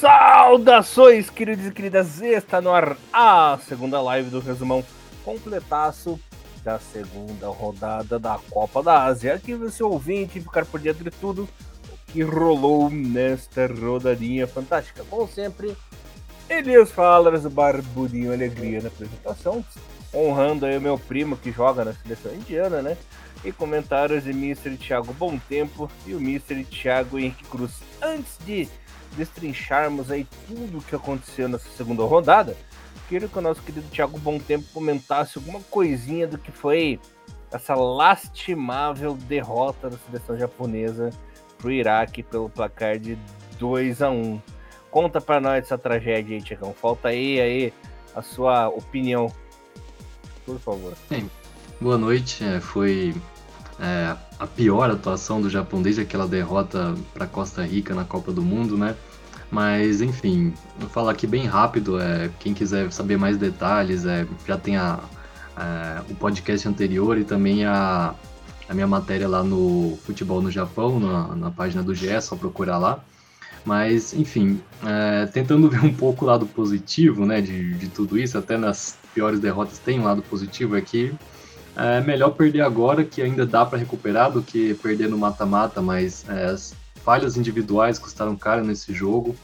Saudações, queridos e queridas! Está no ar a segunda live do resumão completaço da segunda rodada da Copa da Ásia. Aqui você ouvinte ficar por dentro de tudo o que rolou nesta rodadinha fantástica. Como sempre, Elias Falas, Barbudinho Alegria na apresentação, honrando aí o meu primo que joga na seleção indiana, né? E comentários de Mr. Thiago Bom Tempo e o Mr. Thiago Henrique Cruz. Antes de destrincharmos aí tudo o que aconteceu nessa segunda rodada, queria que o nosso querido Thiago Bom Tempo comentasse alguma coisinha do que foi essa lastimável derrota da seleção japonesa pro Iraque pelo placar de 2 a 1 Conta para nós essa tragédia aí, Tiagão. Falta aí, aí a sua opinião. Por favor. Bem, boa noite. É, foi é, a pior atuação do Japão desde aquela derrota para Costa Rica na Copa do Mundo, né? Mas enfim, vou falar aqui bem rápido. É, quem quiser saber mais detalhes, é, já tem a, a, o podcast anterior e também a, a minha matéria lá no Futebol no Japão, na, na página do GE, só procurar lá. Mas, enfim, é, tentando ver um pouco o lado positivo né, de, de tudo isso, até nas piores derrotas tem um lado positivo, é que é melhor perder agora, que ainda dá para recuperar, do que perder no mata-mata, mas é, as falhas individuais custaram caro nesse jogo.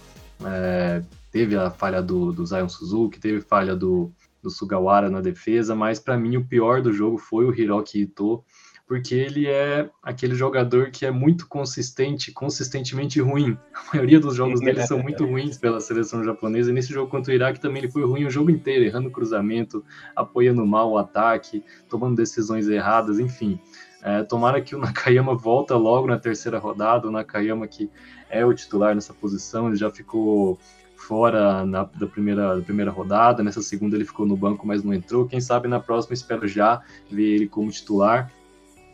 É, teve a falha do, do Zion Suzuki, teve falha do, do Sugawara na defesa, mas para mim o pior do jogo foi o Hiroki Ito, porque ele é aquele jogador que é muito consistente, consistentemente ruim. A maioria dos jogos dele são muito ruins pela seleção japonesa, e nesse jogo contra o Iraque também ele foi ruim o jogo inteiro, errando cruzamento, apoiando mal o ataque, tomando decisões erradas, enfim. É, tomara que o Nakayama volta logo na terceira rodada, o Nakayama que é o titular nessa posição, ele já ficou fora na, da, primeira, da primeira rodada, nessa segunda ele ficou no banco, mas não entrou. Quem sabe na próxima espero já ver ele como titular.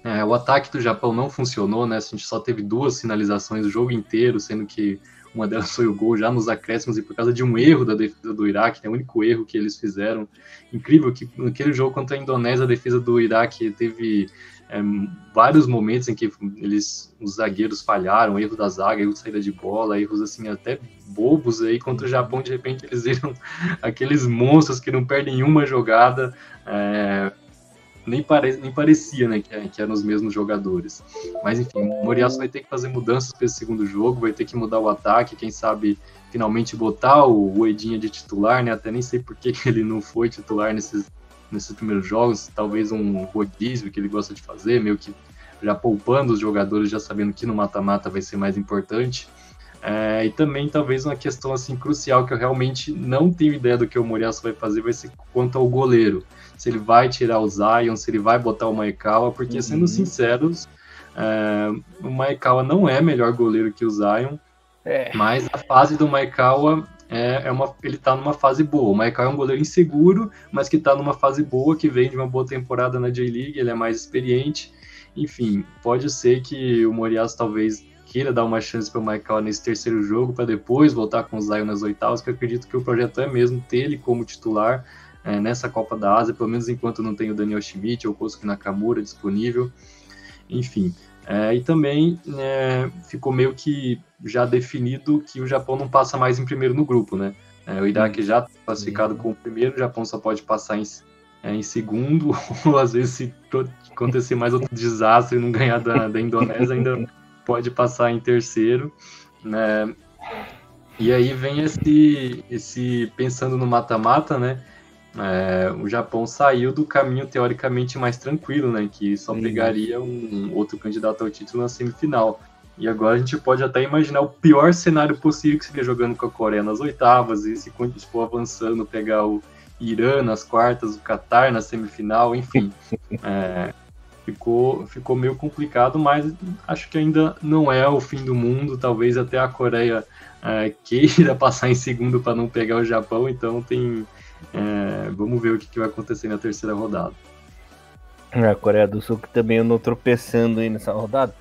É, o ataque do Japão não funcionou, né? A gente só teve duas finalizações o jogo inteiro, sendo que uma delas foi o gol já nos acréscimos e por causa de um erro da defesa do Iraque, né? o único erro que eles fizeram. Incrível que naquele jogo contra a Indonésia, a defesa do Iraque teve é, vários momentos em que eles, os zagueiros falharam, erro da zaga, erro de saída de bola, erros assim até bobos aí contra o Japão, de repente eles viram aqueles monstros que não perdem uma jogada. É, nem, pare, nem parecia né, que, que, eram os mesmos jogadores. Mas enfim, o Moriaço vai ter que fazer mudanças para esse segundo jogo, vai ter que mudar o ataque, quem sabe finalmente botar o, o Edinha de titular, né? Até nem sei por que ele não foi titular nesses, nesses primeiros jogos, talvez um rodízio que ele gosta de fazer, meio que já poupando os jogadores, já sabendo que no mata-mata vai ser mais importante. É, e também talvez uma questão assim crucial que eu realmente não tenho ideia do que o Moriaço vai fazer vai ser quanto ao goleiro. Se ele vai tirar o Zion, se ele vai botar o Maekawa, porque uhum. sendo sinceros, é, o Maekawa não é melhor goleiro que o Zion, é. mas a fase do Maekawa é, é uma, ele tá numa fase boa. O Maekawa é um goleiro inseguro, mas que tá numa fase boa, que vem de uma boa temporada na J-League, ele é mais experiente. Enfim, pode ser que o Moriaço talvez queira dar uma chance para o nesse terceiro jogo, para depois voltar com o Zion nas oitavas, que eu acredito que o projeto é mesmo ter ele como titular é, nessa Copa da Ásia, pelo menos enquanto não tem o Daniel Schmidt ou o Kosuke Nakamura disponível. Enfim, é, e também é, ficou meio que já definido que o Japão não passa mais em primeiro no grupo, né? É, o Iraque já está classificado como primeiro, o Japão só pode passar em, é, em segundo, ou às vezes se acontecer mais outro desastre e não ganhar da, da Indonésia, ainda pode passar em terceiro, né? E aí vem esse, esse pensando no mata-mata, né? É, o Japão saiu do caminho teoricamente mais tranquilo, né? Que só pegaria um outro candidato ao título na semifinal. E agora a gente pode até imaginar o pior cenário possível que seria jogando com a Coreia nas oitavas, e se for avançando, pegar o Irã nas quartas, o Catar na semifinal, enfim. É, ficou, ficou meio complicado, mas acho que ainda não é o fim do mundo. Talvez até a Coreia é, queira passar em segundo para não pegar o Japão, então tem. É, vamos ver o que, que, vai acontecer na terceira rodada. A Coreia do Sul que também andou tropeçando aí nessa rodada.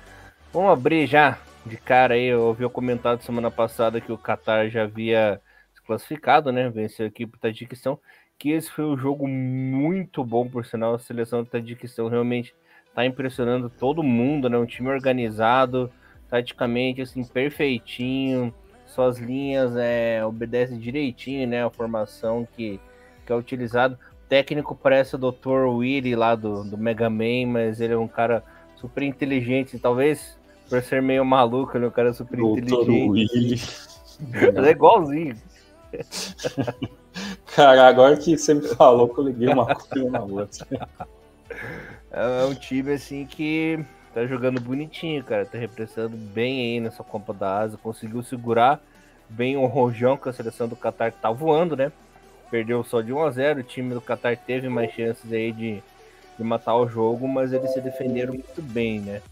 Vamos abrir já de cara aí. Eu ouvi comentado semana passada que o Qatar já havia se classificado, né? Venceu a equipe da Tadiquistão. Que esse foi um jogo muito bom, por sinal. A seleção da Tadiquistão realmente tá impressionando todo mundo, né? Um time organizado, taticamente assim perfeitinho, suas linhas é, obedecem direitinho, né? A formação que, que é utilizado. O técnico parece o Dr. Willy lá do, do Mega Man, mas ele é um cara super inteligente. Talvez por ser meio maluco, ele é um cara super Dr. inteligente. Willy. Ele é igualzinho. Cara, agora que você me falou que eu liguei uma coisa na outra. É um time assim que tá jogando bonitinho, cara. Tá representando bem aí nessa Copa da Ásia. Conseguiu segurar bem o Rojão com a seleção do Qatar que tá voando, né? Perdeu só de 1 a 0 O time do Qatar teve mais chances aí de, de matar o jogo, mas eles se defenderam muito bem, né?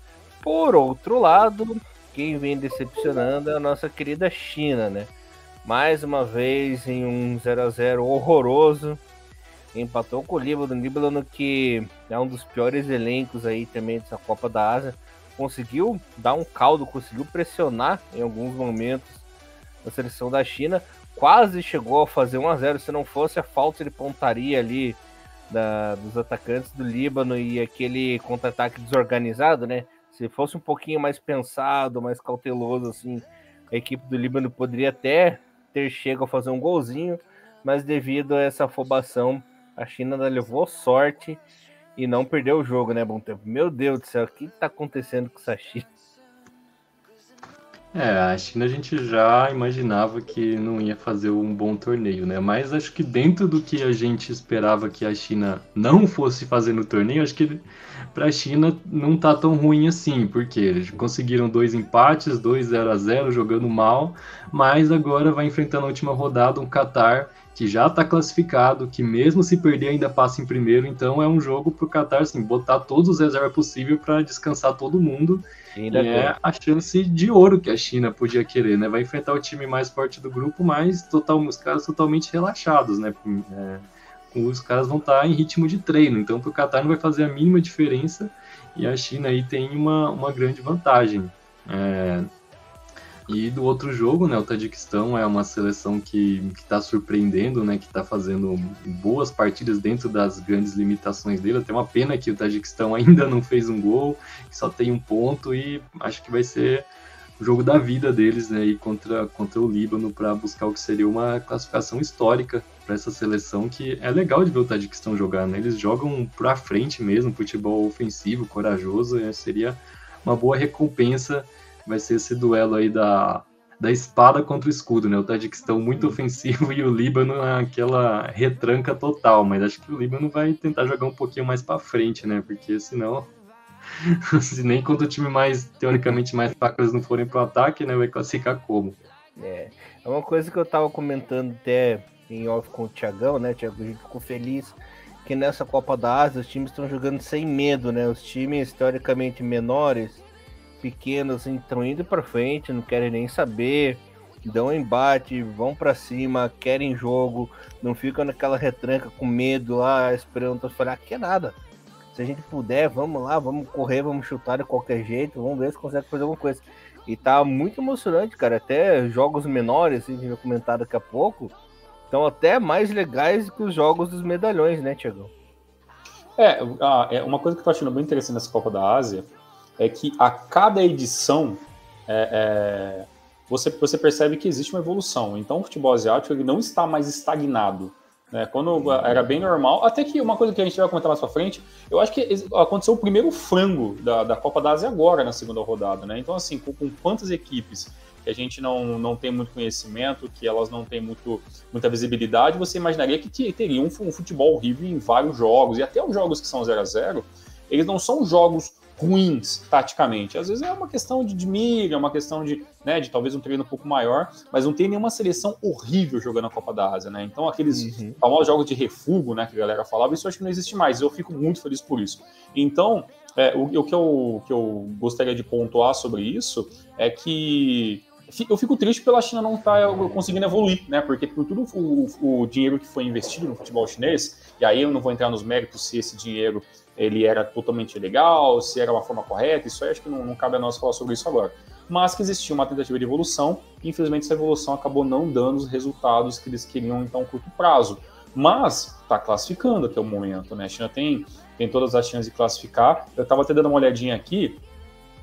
Por outro lado, quem vem decepcionando é a nossa querida China, né? Mais uma vez em um 0 a 0 horroroso empatou com o Líbano, Líbano que é um dos piores elencos aí também dessa Copa da Ásia, conseguiu dar um caldo, conseguiu pressionar em alguns momentos a seleção da China, quase chegou a fazer 1 a 0 se não fosse a falta de pontaria ali da, dos atacantes do Líbano e aquele contra-ataque desorganizado, né? Se fosse um pouquinho mais pensado, mais cauteloso, assim, a equipe do Líbano poderia até ter chegado a fazer um golzinho, mas devido a essa afobação, a China levou sorte e não perdeu o jogo, né, Bom Tempo? Meu Deus do céu, o que está acontecendo com essa China? É, a China a gente já imaginava que não ia fazer um bom torneio, né? Mas acho que dentro do que a gente esperava que a China não fosse fazer no torneio, acho que para a China não tá tão ruim assim, porque eles conseguiram dois empates, dois 0 a 0 jogando mal, mas agora vai enfrentando a última rodada um Qatar que já está classificado, que mesmo se perder ainda passa em primeiro, então é um jogo para o Qatar assim, botar todos os reservas possível para descansar todo mundo. E é a chance de ouro que a China podia querer, né? Vai enfrentar o time mais forte do grupo, mas total, os caras totalmente relaxados, né? É, os caras vão estar tá em ritmo de treino, então para o Qatar não vai fazer a mínima diferença e a China aí tem uma, uma grande vantagem. É, e do outro jogo, né, o Tadiquistão é uma seleção que está surpreendendo, né, que está fazendo boas partidas dentro das grandes limitações dele. Até uma pena que o Tadiquistão ainda não fez um gol, só tem um ponto e acho que vai ser o jogo da vida deles, né, e contra, contra o Líbano para buscar o que seria uma classificação histórica para essa seleção que é legal de ver o Tadiquistão jogar, né? Eles jogam para frente mesmo, futebol ofensivo, corajoso, né? seria uma boa recompensa vai ser esse duelo aí da, da espada contra o escudo, né? O Tadiquistão muito ofensivo e o Líbano aquela retranca total, mas acho que o Líbano vai tentar jogar um pouquinho mais para frente, né? Porque senão se nem quando o time mais teoricamente mais fraco eles não forem pro ataque, né, vai classificar como. É, é uma coisa que eu tava comentando até em off com o Thiagão, né, Thiago, a gente ficou feliz que nessa Copa da Ásia os times estão jogando sem medo, né? Os times teoricamente menores pequenos estão indo para frente, não querem nem saber, dão embate, vão para cima, querem jogo, não ficam naquela retranca com medo lá, esperando falar que é nada. Se a gente puder, vamos lá, vamos correr, vamos chutar de qualquer jeito, vamos ver se consegue fazer alguma coisa. E tá muito emocionante, cara. Até jogos menores, assim, a gente vai comentar daqui a pouco, estão até mais legais que os jogos dos medalhões, né, Tiagão? É, é, uma coisa que eu tô achando bem interessante nessa Copa da Ásia é que a cada edição é, é, você, você percebe que existe uma evolução. Então o futebol asiático ele não está mais estagnado. Né? Quando era bem normal, até que uma coisa que a gente vai comentar mais pra frente, eu acho que aconteceu o primeiro frango da, da Copa da Ásia agora na segunda rodada. Né? Então, assim, com, com quantas equipes que a gente não, não tem muito conhecimento, que elas não têm muito, muita visibilidade, você imaginaria que teria um, um futebol horrível em vários jogos, e até os jogos que são 0 a 0 eles não são jogos ruins taticamente. Às vezes é uma questão de, de mira, é uma questão de, né, de talvez um treino um pouco maior, mas não tem nenhuma seleção horrível jogando a Copa da Ásia, né? Então aqueles uhum. famosos jogos de refugo, né, que a galera falava, isso acho que não existe mais. Eu fico muito feliz por isso. Então, é, o, o que, eu, que eu gostaria de pontuar sobre isso é que eu fico triste pela China não estar tá conseguindo evoluir, né? Porque por tudo o, o, dinheiro que foi investido no futebol chinês, e aí eu não vou entrar nos méritos se esse dinheiro ele era totalmente legal, se era uma forma correta, isso aí acho que não, não cabe a nós falar sobre isso agora. Mas que existia uma tentativa de evolução, e infelizmente essa evolução acabou não dando os resultados que eles queriam em tão curto prazo. Mas está classificando até o momento, né? A China tem, tem todas as chances de classificar. Eu estava até dando uma olhadinha aqui,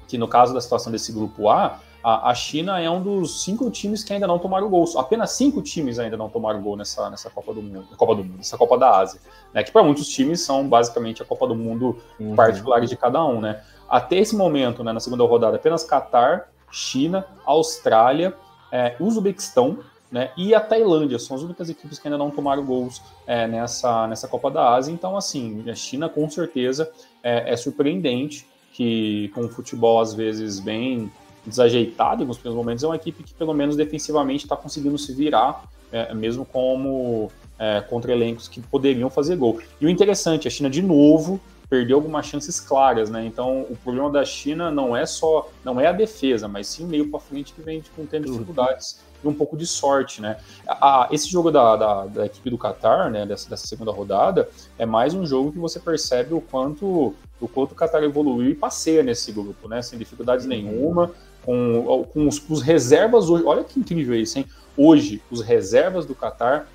que no caso da situação desse grupo A, A, a, China é um dos cinco times que ainda não tomaram gol. Apenas cinco times ainda não tomaram gol nessa, nessa Copa do Mundo, Copa do Mundo, nessa Copa da Ásia, né? Que para muitos times são basicamente a Copa do Mundo uhum. particular de cada um, né? Até esse momento, né, na segunda rodada, apenas Catar, China, Austrália, é, Uzbequistão, né, e a Tailândia são as únicas equipes que ainda não tomaram gols é, nessa, nessa Copa da Ásia. Então, assim, a China com certeza é, é surpreendente que com o futebol às vezes bem desajeitado em alguns primeiros momentos, é uma equipe que pelo menos defensivamente está conseguindo se virar, é, mesmo como é, contra elencos que poderiam fazer gol. E o interessante, a China de novo perdeu algumas chances claras, né? Então o problema da China não é só não é a defesa, mas sim meio para frente que vem com tendo dificuldades e um pouco de sorte, né? A, esse jogo da, da, da, equipe do Qatar, né, dessa, dessa segunda rodada, é mais um jogo que você percebe o quanto o quanto o Qatar evoluiu e passeia nesse grupo, né? Sem dificuldades nenhuma, com, com os, os reservas hoje. Olha que incrível isso, hein? Hoje, os reservas do Qatar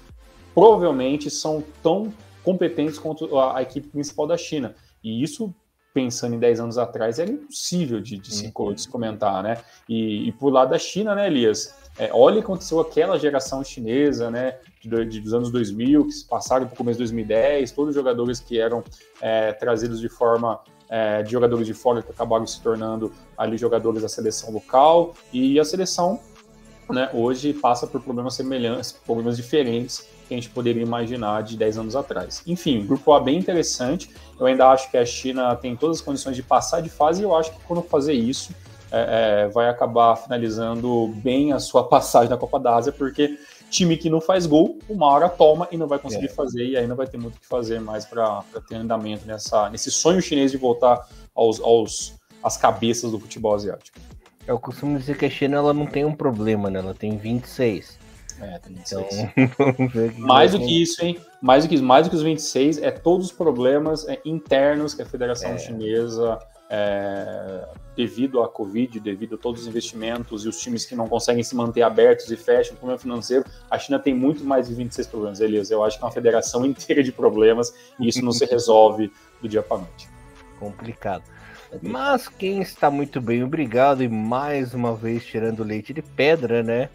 provavelmente são tão competentes quanto a, a, equipe principal da China. E isso, pensando em 10 anos atrás, era impossível de, de, se, de se, comentar, né? E, e, por lado da China, né, Elias? É, olha o que aconteceu aquela geração chinesa, né, de, de, dos anos 2000, que se passaram para o começo de 2010, todos os jogadores que eram é, trazidos de forma é, de jogadores de fora que acabaram se tornando ali jogadores da seleção local, e a seleção né, hoje passa por problemas semelhantes, problemas diferentes que a gente poderia imaginar de 10 anos atrás. Enfim, grupo A bem interessante. Eu ainda acho que a China tem todas as condições de passar de fase e eu acho que quando fazer isso, é, é, vai acabar finalizando bem a sua passagem na Copa da Ásia, porque time que não faz gol, uma hora toma e não vai conseguir é. fazer, e aí não vai ter muito o que fazer mais para ter andamento nessa, nesse sonho chinês de voltar aos, aos, às cabeças do futebol asiático. Eu costumo dizer que a China ela não tem um problema, né? Ela tem 26. É, tem 26. Então, mais do que isso, hein? Mais do que, mais do que os 26 é todos os problemas é, internos que a Federação é. Chinesa, é, devido à Covid, devido a todos os investimentos e os times que não conseguem se manter abertos e fecham, problema financeiro, a China tem muito mais de 26 problemas, Elias. Eu acho que é uma federação inteira de problemas e isso não se resolve do dia para noite. Complicado. Mas quem está muito bem, obrigado, e mais uma vez tirando leite de pedra, né?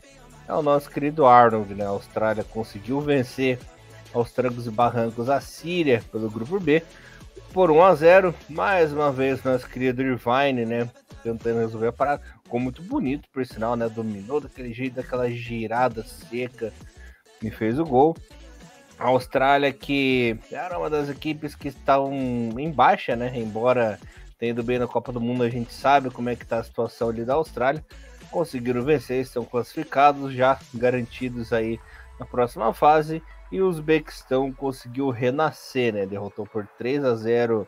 É o nosso querido Arnold, né? A Austrália conseguiu vencer aos trancos e barrancos a Síria pelo grupo B por 1 a 0 Mais uma vez, nosso querido Irvine, né? Tentando resolver a parada. Ficou muito bonito, por sinal, né? Dominou daquele jeito, daquela girada seca e fez o gol. A Austrália, que era uma das equipes que estavam em baixa, né? Embora tendo bem na Copa do Mundo, a gente sabe como é que tá a situação ali da Austrália. Conseguiram vencer, estão classificados, já garantidos aí na próxima fase. E o Uzbequistão conseguiu renascer, né? Derrotou por 3 a 0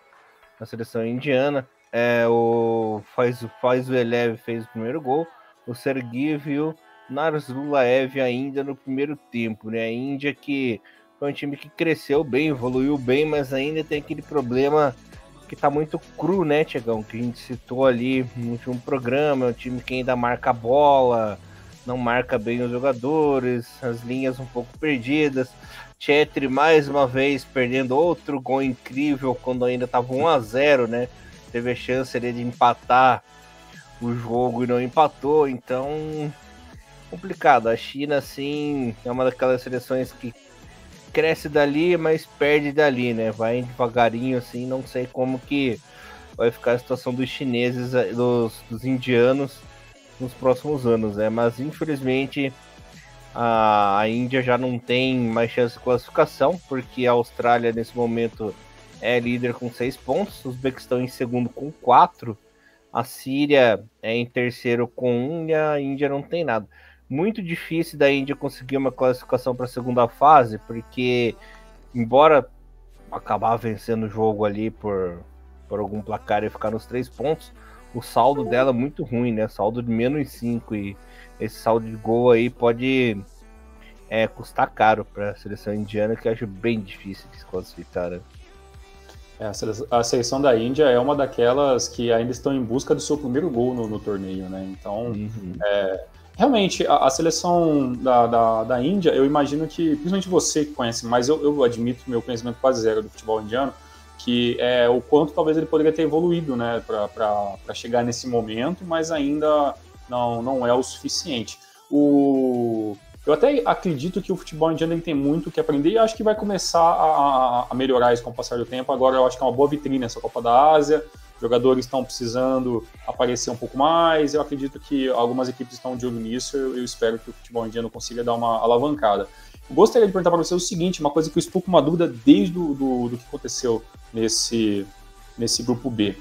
na seleção indiana. É, o faz, faz o Elev fez o primeiro gol. O Sergiv e o Narzulaev ainda no primeiro tempo, né? A Índia que foi um time que cresceu bem, evoluiu bem, mas ainda tem aquele problema que tá muito cru, né, Tiagão? Que a gente citou ali no último programa, é um time que ainda marca a bola, não marca bem os jogadores, as linhas um pouco perdidas. Chetri mais uma vez perdendo outro gol incrível quando ainda estava 1 a 0, né? Teve a chance ali de empatar o jogo e não empatou, então complicado. A China assim é uma daquelas seleções que cresce dali, mas perde dali, né? Vai devagarinho assim, não sei como que vai ficar a situação dos chineses, dos, dos indianos nos próximos anos, né? Mas infelizmente a, a Índia já não tem mais chance de classificação, porque a Austrália nesse momento é líder com seis pontos, os Uzbequistão em segundo com quatro, a Síria é em terceiro com um e a Índia não tem nada. Muito difícil da Índia conseguir uma classificação para a segunda fase, porque embora acabar vencendo o jogo ali por, por algum placar e ficar nos três pontos, o saldo dela é muito ruim, né? Saldo de menos 5 e esse saldo de gol aí pode é, custar caro para a seleção indiana, que eu acho bem difícil de se classificar. Né? É, a, seleção, da Índia é uma daquelas que ainda estão em busca do seu primeiro gol no, no torneio, né? Então, uhum. é, realmente, a, a seleção da, da, da, Índia, eu imagino que, principalmente você que conhece mais, eu, eu admito meu conhecimento quase zero do futebol indiano, que é o quanto talvez ele poderia ter evoluído, né, para chegar nesse momento, mas ainda não, não é o suficiente. O, eu até acredito que o futebol indiano tem muito que aprender e acho que vai começar a, a, melhorar isso com o passar do tempo. Agora eu acho que é uma boa vitrine essa Copa da Ásia. Jogadores estão precisando aparecer um pouco mais. Eu acredito que algumas equipes estão de olho nisso. Eu, eu espero que o futebol indiano consiga dar uma alavancada. Gostaria de perguntar para você o seguinte: uma coisa que eu estou com uma dúvida desde do, do, do que aconteceu nesse, nesse grupo B.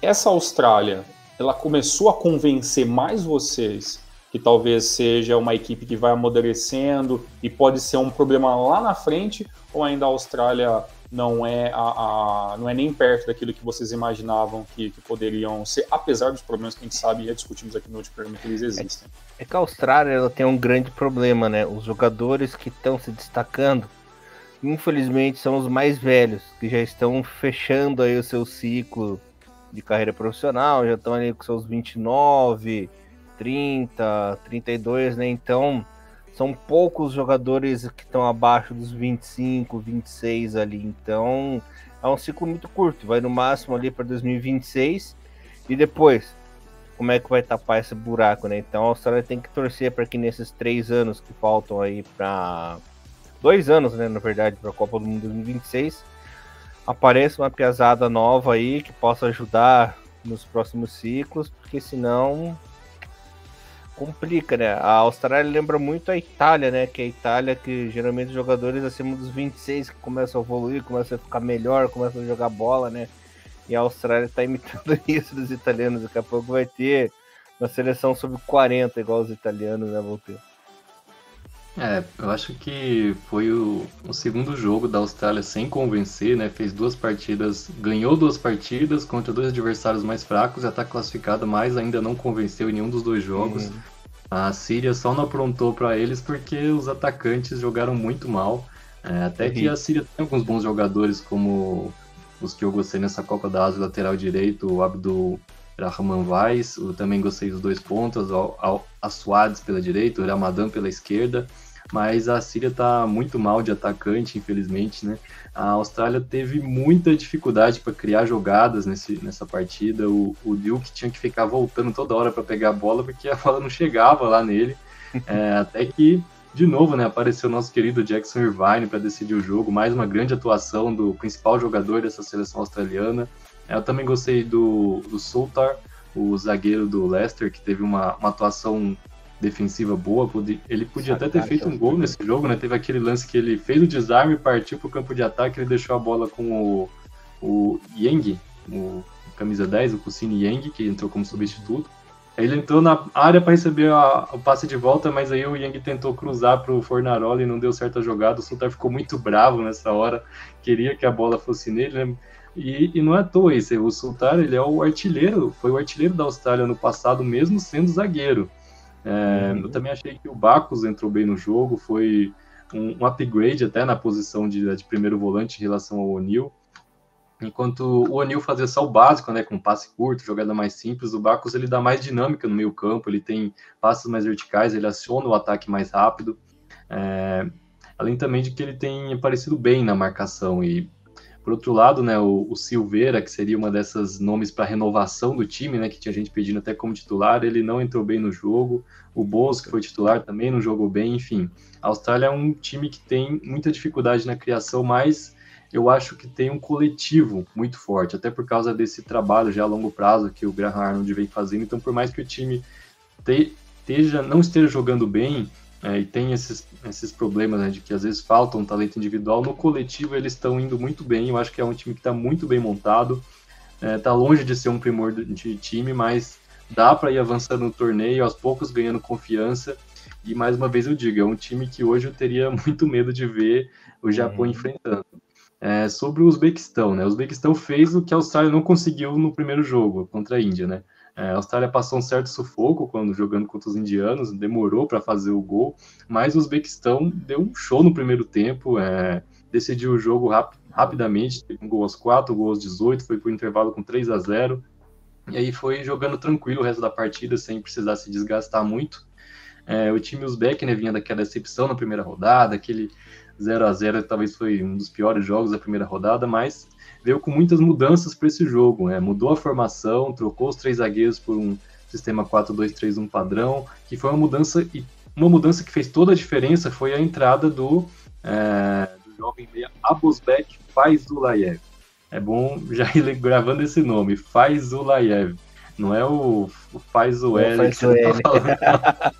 Essa Austrália, ela começou a convencer mais vocês que talvez seja uma equipe que vai amadurecendo e pode ser um problema lá na frente, ou ainda a Austrália não é, a, a não é nem perto daquilo que vocês imaginavam que, que, poderiam ser, apesar dos problemas que a gente sabe e já discutimos aqui no último programa que eles existem. É, é que a Austrália ela tem um grande problema, né? Os jogadores que estão se destacando, infelizmente, são os mais velhos, que já estão fechando aí o seu ciclo de carreira profissional, já estão ali com seus 29, 30, 32, né? Então, são poucos jogadores que estão abaixo dos 25, 26 ali. Então, é um ciclo muito curto, vai no máximo ali para 2026 e depois como é que vai tapar esse buraco, né? Então a Austrália tem que torcer para que nesses três anos que faltam aí para dois anos, né, na verdade, para a Copa do Mundo 2026 apareça uma piazada nova aí que possa ajudar nos próximos ciclos, porque senão complica, né? A Austrália lembra muito a Itália, né? Que é a Itália que geralmente os jogadores acima dos 26 que começam a evoluir, começam a ficar melhor, começam a jogar bola, né? E a Austrália tá imitando isso dos italianos. Daqui a pouco vai ter uma seleção sobre 40 igual os italianos, né, Volteu? É, eu acho que foi o, o, segundo jogo da Austrália sem convencer, né? Fez duas partidas, ganhou duas partidas contra dois adversários mais fracos, já está classificado, mas ainda não convenceu em nenhum dos dois jogos. Uhum. A Síria só não aprontou para eles porque os atacantes jogaram muito mal. É, até uhum. que a Síria tem alguns bons jogadores, como os que eu gostei nessa Copa da Ásia, lateral direito, o Abdul Rahman Vaz, eu também gostei dos dois pontos, Assuades pela direita, o Ramadan pela esquerda, mas a Síria está muito mal de atacante, infelizmente, né? A Austrália teve muita dificuldade para criar jogadas nesse, nessa partida. O, o Duke tinha que ficar voltando toda hora para pegar a bola porque a bola não chegava lá nele. É, até que, de novo, né, apareceu o nosso querido Jackson Irvine para decidir o jogo. Mais uma grande atuação do principal jogador dessa seleção australiana. É, eu também gostei do, do Sultar, o zagueiro do Leicester, que teve uma, uma atuação defensiva boa. Ele podia até ter feito um gol nesse jogo, né? Teve aquele lance que ele fez o desarme, partiu para o campo de ataque, ele deixou a bola com o, o Yang, o camisa 10, o Kusini Yang, que entrou como substituto. Ele entrou na área para receber a, o passe de volta, mas aí o Yang tentou cruzar para o Fornarola e não deu certa jogada. O Sultar ficou muito bravo nessa hora, queria que a bola fosse nele, né? E, e, não é à toa isso, o Sultar ele é o artilheiro, foi o artilheiro da Austrália no passado, mesmo sendo zagueiro. É, uhum. Eu também achei que o Bacos entrou bem no jogo, foi um, um upgrade até na posição de, de, primeiro volante em relação ao O'Neill. Enquanto o O'Neill fazia só o básico, né, com passe curto, jogada mais simples, o Bacos ele dá mais dinâmica no meio campo, ele tem passes mais verticais, ele aciona o ataque mais rápido. É, além também de que ele tem aparecido bem na marcação e por outro lado, né, o, o Silveira, que seria uma dessas nomes para renovação do time, né, que tinha gente pedindo até como titular, ele não entrou bem no jogo. O Bozo, que foi titular, também não jogou bem. Enfim, a Austrália é um time que tem muita dificuldade na criação, mas eu acho que tem um coletivo muito forte, até por causa desse trabalho já a longo prazo que o Graham Arnold vem fazendo. Então, por mais que o time te, esteja, não esteja jogando bem, é, e tem esses, esses problemas né, de que às vezes falta um talento individual. No coletivo eles estão indo muito bem. Eu acho que é um time que está muito bem montado. Está é, longe de ser um primor de time, mas dá para ir avançando no torneio, aos poucos ganhando confiança. E mais uma vez eu digo, é um time que hoje eu teria muito medo de ver o Japão uhum. enfrentando. É, sobre o Uzbequistão, né? O Uzbequistão fez o que a Austrália não conseguiu no primeiro jogo contra a Índia, né? É, a Austrália passou um certo sufoco quando jogando contra os indianos, demorou para fazer o gol, mas o Uzbequistão deu um show no primeiro tempo, é, decidiu o jogo rap rapidamente, teve um gol aos 4, um gol aos 18, foi para o intervalo com 3 a 0 e aí foi jogando tranquilo o resto da partida, sem precisar se desgastar muito. É, o time Uzbek né, vinha daquela decepção na primeira rodada, aquele 0 a 0 talvez foi um dos piores jogos da primeira rodada, mas veio com muitas mudanças para esse jogo. Né? Mudou a formação, trocou os três zagueiros por um sistema 4-2-3-1 padrão, que foi uma mudança e uma mudança que fez toda a diferença foi a entrada do, é, do jovem meia Abusbek Faizulayev. É bom já ir gravando esse nome, Faizulayev. Não é o, o Faz o L que você tá falando.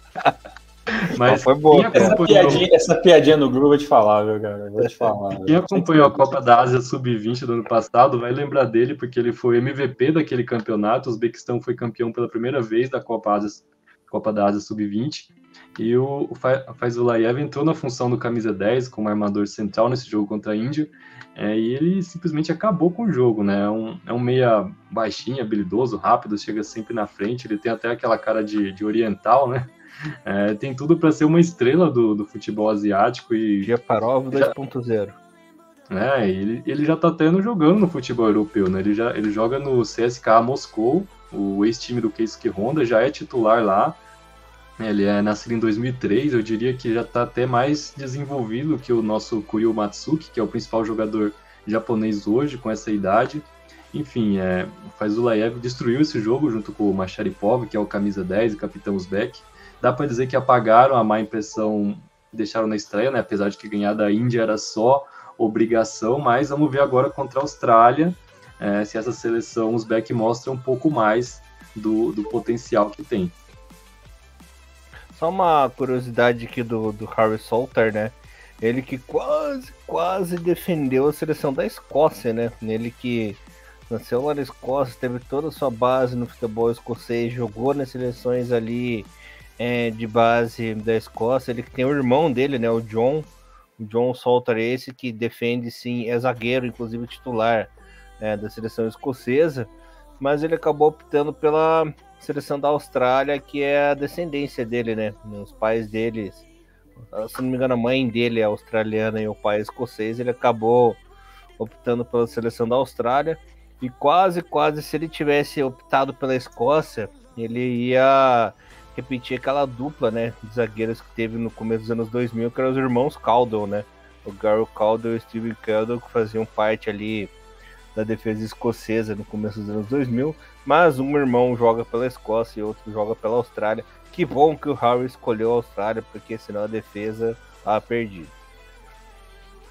Mas foi bom. Essa piadinha, essa piadinha no grupo, vou te falar, viu, cara? Vou te falar. Quem acompanhou a Copa da Ásia Sub-20 do ano passado vai lembrar dele, porque ele foi MVP daquele campeonato. O Uzbequistão foi campeão pela primeira vez da Copa, Ásia, Copa da Ásia Sub-20. E o, o Faizulayev entrou na função do camisa 10 como armador central nesse jogo contra a Índia. É, e ele simplesmente acabou com o jogo, né? É um, é um meia baixinho, habilidoso, rápido, chega sempre na frente. Ele tem até aquela cara de, de oriental, né? É, tem tudo para ser uma estrela do, do futebol asiático e. Japarov 2.0. É, ele, ele já tá tendo jogando no futebol europeu, né? Ele, já, ele joga no CSKA Moscou, o ex-time do Keisuke Honda, já é titular lá. Ele é nascido em 2003, eu diria que já está até mais desenvolvido que o nosso Kuryu Matsuki, que é o principal jogador japonês hoje com essa idade. Enfim, é, o Fazulaev destruiu esse jogo junto com o Macharipov, que é o camisa 10 e capitão Uzbek. Dá para dizer que apagaram a má impressão deixaram na estreia, né? apesar de que ganhar da Índia era só obrigação, mas vamos ver agora contra a Austrália é, se essa seleção Uzbek mostra um pouco mais do, do potencial que tem. Só uma curiosidade aqui do, do Harry Salter, né? Ele que quase, quase defendeu a seleção da Escócia, né? Ele que nasceu lá na Escócia, teve toda a sua base no futebol escocês, jogou nas seleções ali é, de base da Escócia. Ele tem o irmão dele, né? O John. O John Salter, esse que defende sim, é zagueiro, inclusive titular é, da seleção escocesa. Mas ele acabou optando pela seleção da Austrália, que é a descendência dele, né? Os pais deles, se não me engano, a mãe dele é australiana e o pai é escocês. Ele acabou optando pela seleção da Austrália. E quase, quase, se ele tivesse optado pela Escócia, ele ia repetir aquela dupla, né, de zagueiros que teve no começo dos anos 2000, que eram os irmãos Caldwell, né? O Gary Caldwell e o Steve Caldwell, que faziam parte ali da defesa escocesa no começo dos anos 2000, mas um irmão joga pela Escócia e outro joga pela Austrália. Que bom que o Harry escolheu a Austrália, porque senão a defesa estava perdida.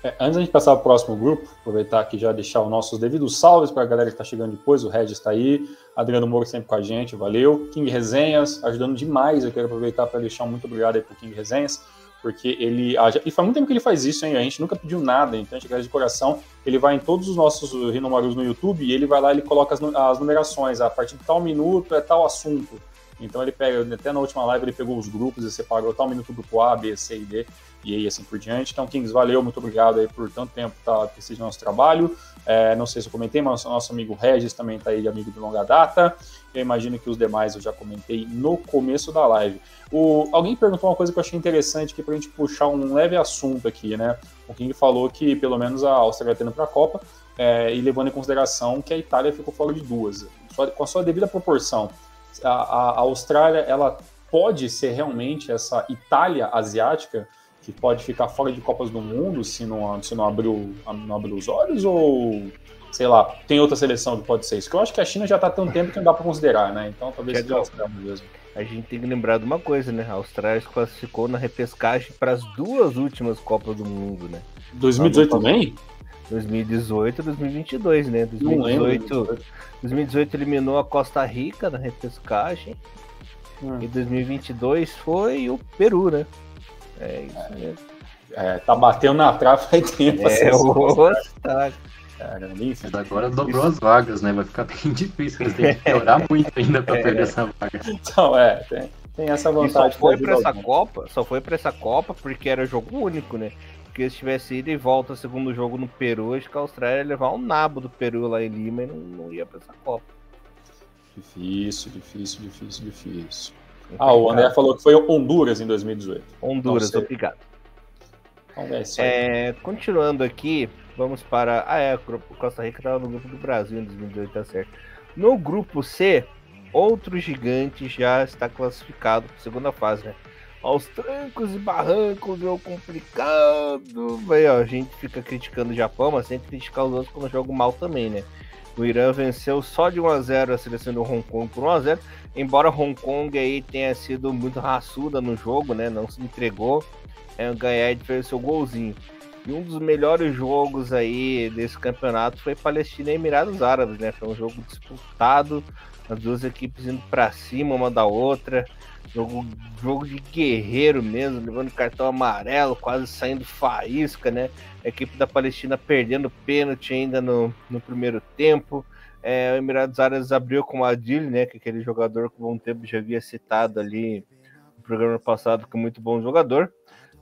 É, antes de passar para o próximo grupo, aproveitar aqui já deixar os nossos devidos salves para a galera que está chegando depois. O Regis está aí, Adriano Moura sempre com a gente, valeu. King Resenhas, ajudando demais. Eu quero aproveitar para deixar um muito obrigado aí para King Resenhas porque ele. E faz muito tempo que ele faz isso, hein? A gente nunca pediu nada, então a gente agradece de coração. Ele vai em todos os nossos Rinomarus no YouTube e ele vai lá e ele coloca as, as numerações. A partir de tal minuto é tal assunto. Então ele pega, até na última live ele pegou os grupos e separou tal minuto grupo A, B, C e D e aí assim por diante. Então, Kings, valeu, muito obrigado aí por tanto tempo tá, prestigiando nosso trabalho. É, não sei se eu comentei, mas nosso amigo Regis também está aí de amigo de longa data. Eu imagino que os demais eu já comentei no começo da live. O, alguém perguntou uma coisa que eu achei interessante aqui para a gente puxar um leve assunto aqui, né? O King falou que pelo menos a Áustria indo para a Copa é, e levando em consideração que a Itália ficou fora de duas. Só, com a sua devida proporção, a, a, Austrália ela pode ser realmente essa Itália asiática que pode ficar fora de Copas do Mundo se não, se não, abriu, não abriu os olhos? Ou, sei lá, tem outra seleção que pode ser isso? Que eu acho que a China já está tão tempo que não dá para considerar, né? Então talvez seja a Austrália mesmo. A gente tem que lembrar de uma coisa, né? A Austrália se classificou na repescagem para as duas últimas Copas do Mundo, né? 2018 também? 2018 e 2022, né? 2018, 2018 eliminou a Costa Rica na repescagem. Hum. E 2022 foi o Peru, né? É isso mesmo. É, tá batendo na trave faz tempo. É, o tá. Caramba, Mas agora dobrou as vagas, né? Vai ficar bem difícil. Eles têm que piorar muito ainda pra é. perder essa vaga. Então, é, tem, tem essa vantagem. E só foi pra essa Copa, só foi pra essa Copa porque era jogo único, né? Porque se tivesse ido e volta segundo jogo no Peru, acho que a Austrália ia levar um nabo do Peru lá em Lima e não, não ia pra essa Copa. Difícil, difícil, difícil, difícil. Ah, o André falou que foi Honduras em 2018. Honduras, obrigado. Então é, é continuando aqui, vamos para. Ah, é, Costa Rica estava no grupo do Brasil em 2018, tá certo. No grupo C, outro gigante já está classificado para a segunda fase, né? Aos trancos e barrancos, meu complicado. Ó, a gente fica criticando o Japão, mas sempre criticar os outros quando jogam mal também, né? O Irã venceu só de 1 a 0 a seleção do Hong Kong por 1 a 0, embora Hong Kong aí tenha sido muito raçuda no jogo, né? Não se entregou. É, o Gaed fez seu golzinho. E um dos melhores jogos aí desse campeonato foi Palestina e Emirados Árabes, né? Foi um jogo disputado, as duas equipes indo para cima uma da outra. Jogo, jogo de guerreiro mesmo, levando cartão amarelo, quase saindo faísca, né? A equipe da Palestina perdendo pênalti ainda no, no primeiro tempo. É, o Emirados Árabes abriu com o Adil, né? Que é aquele jogador que há um tempo já havia citado ali no programa passado, que é muito bom jogador.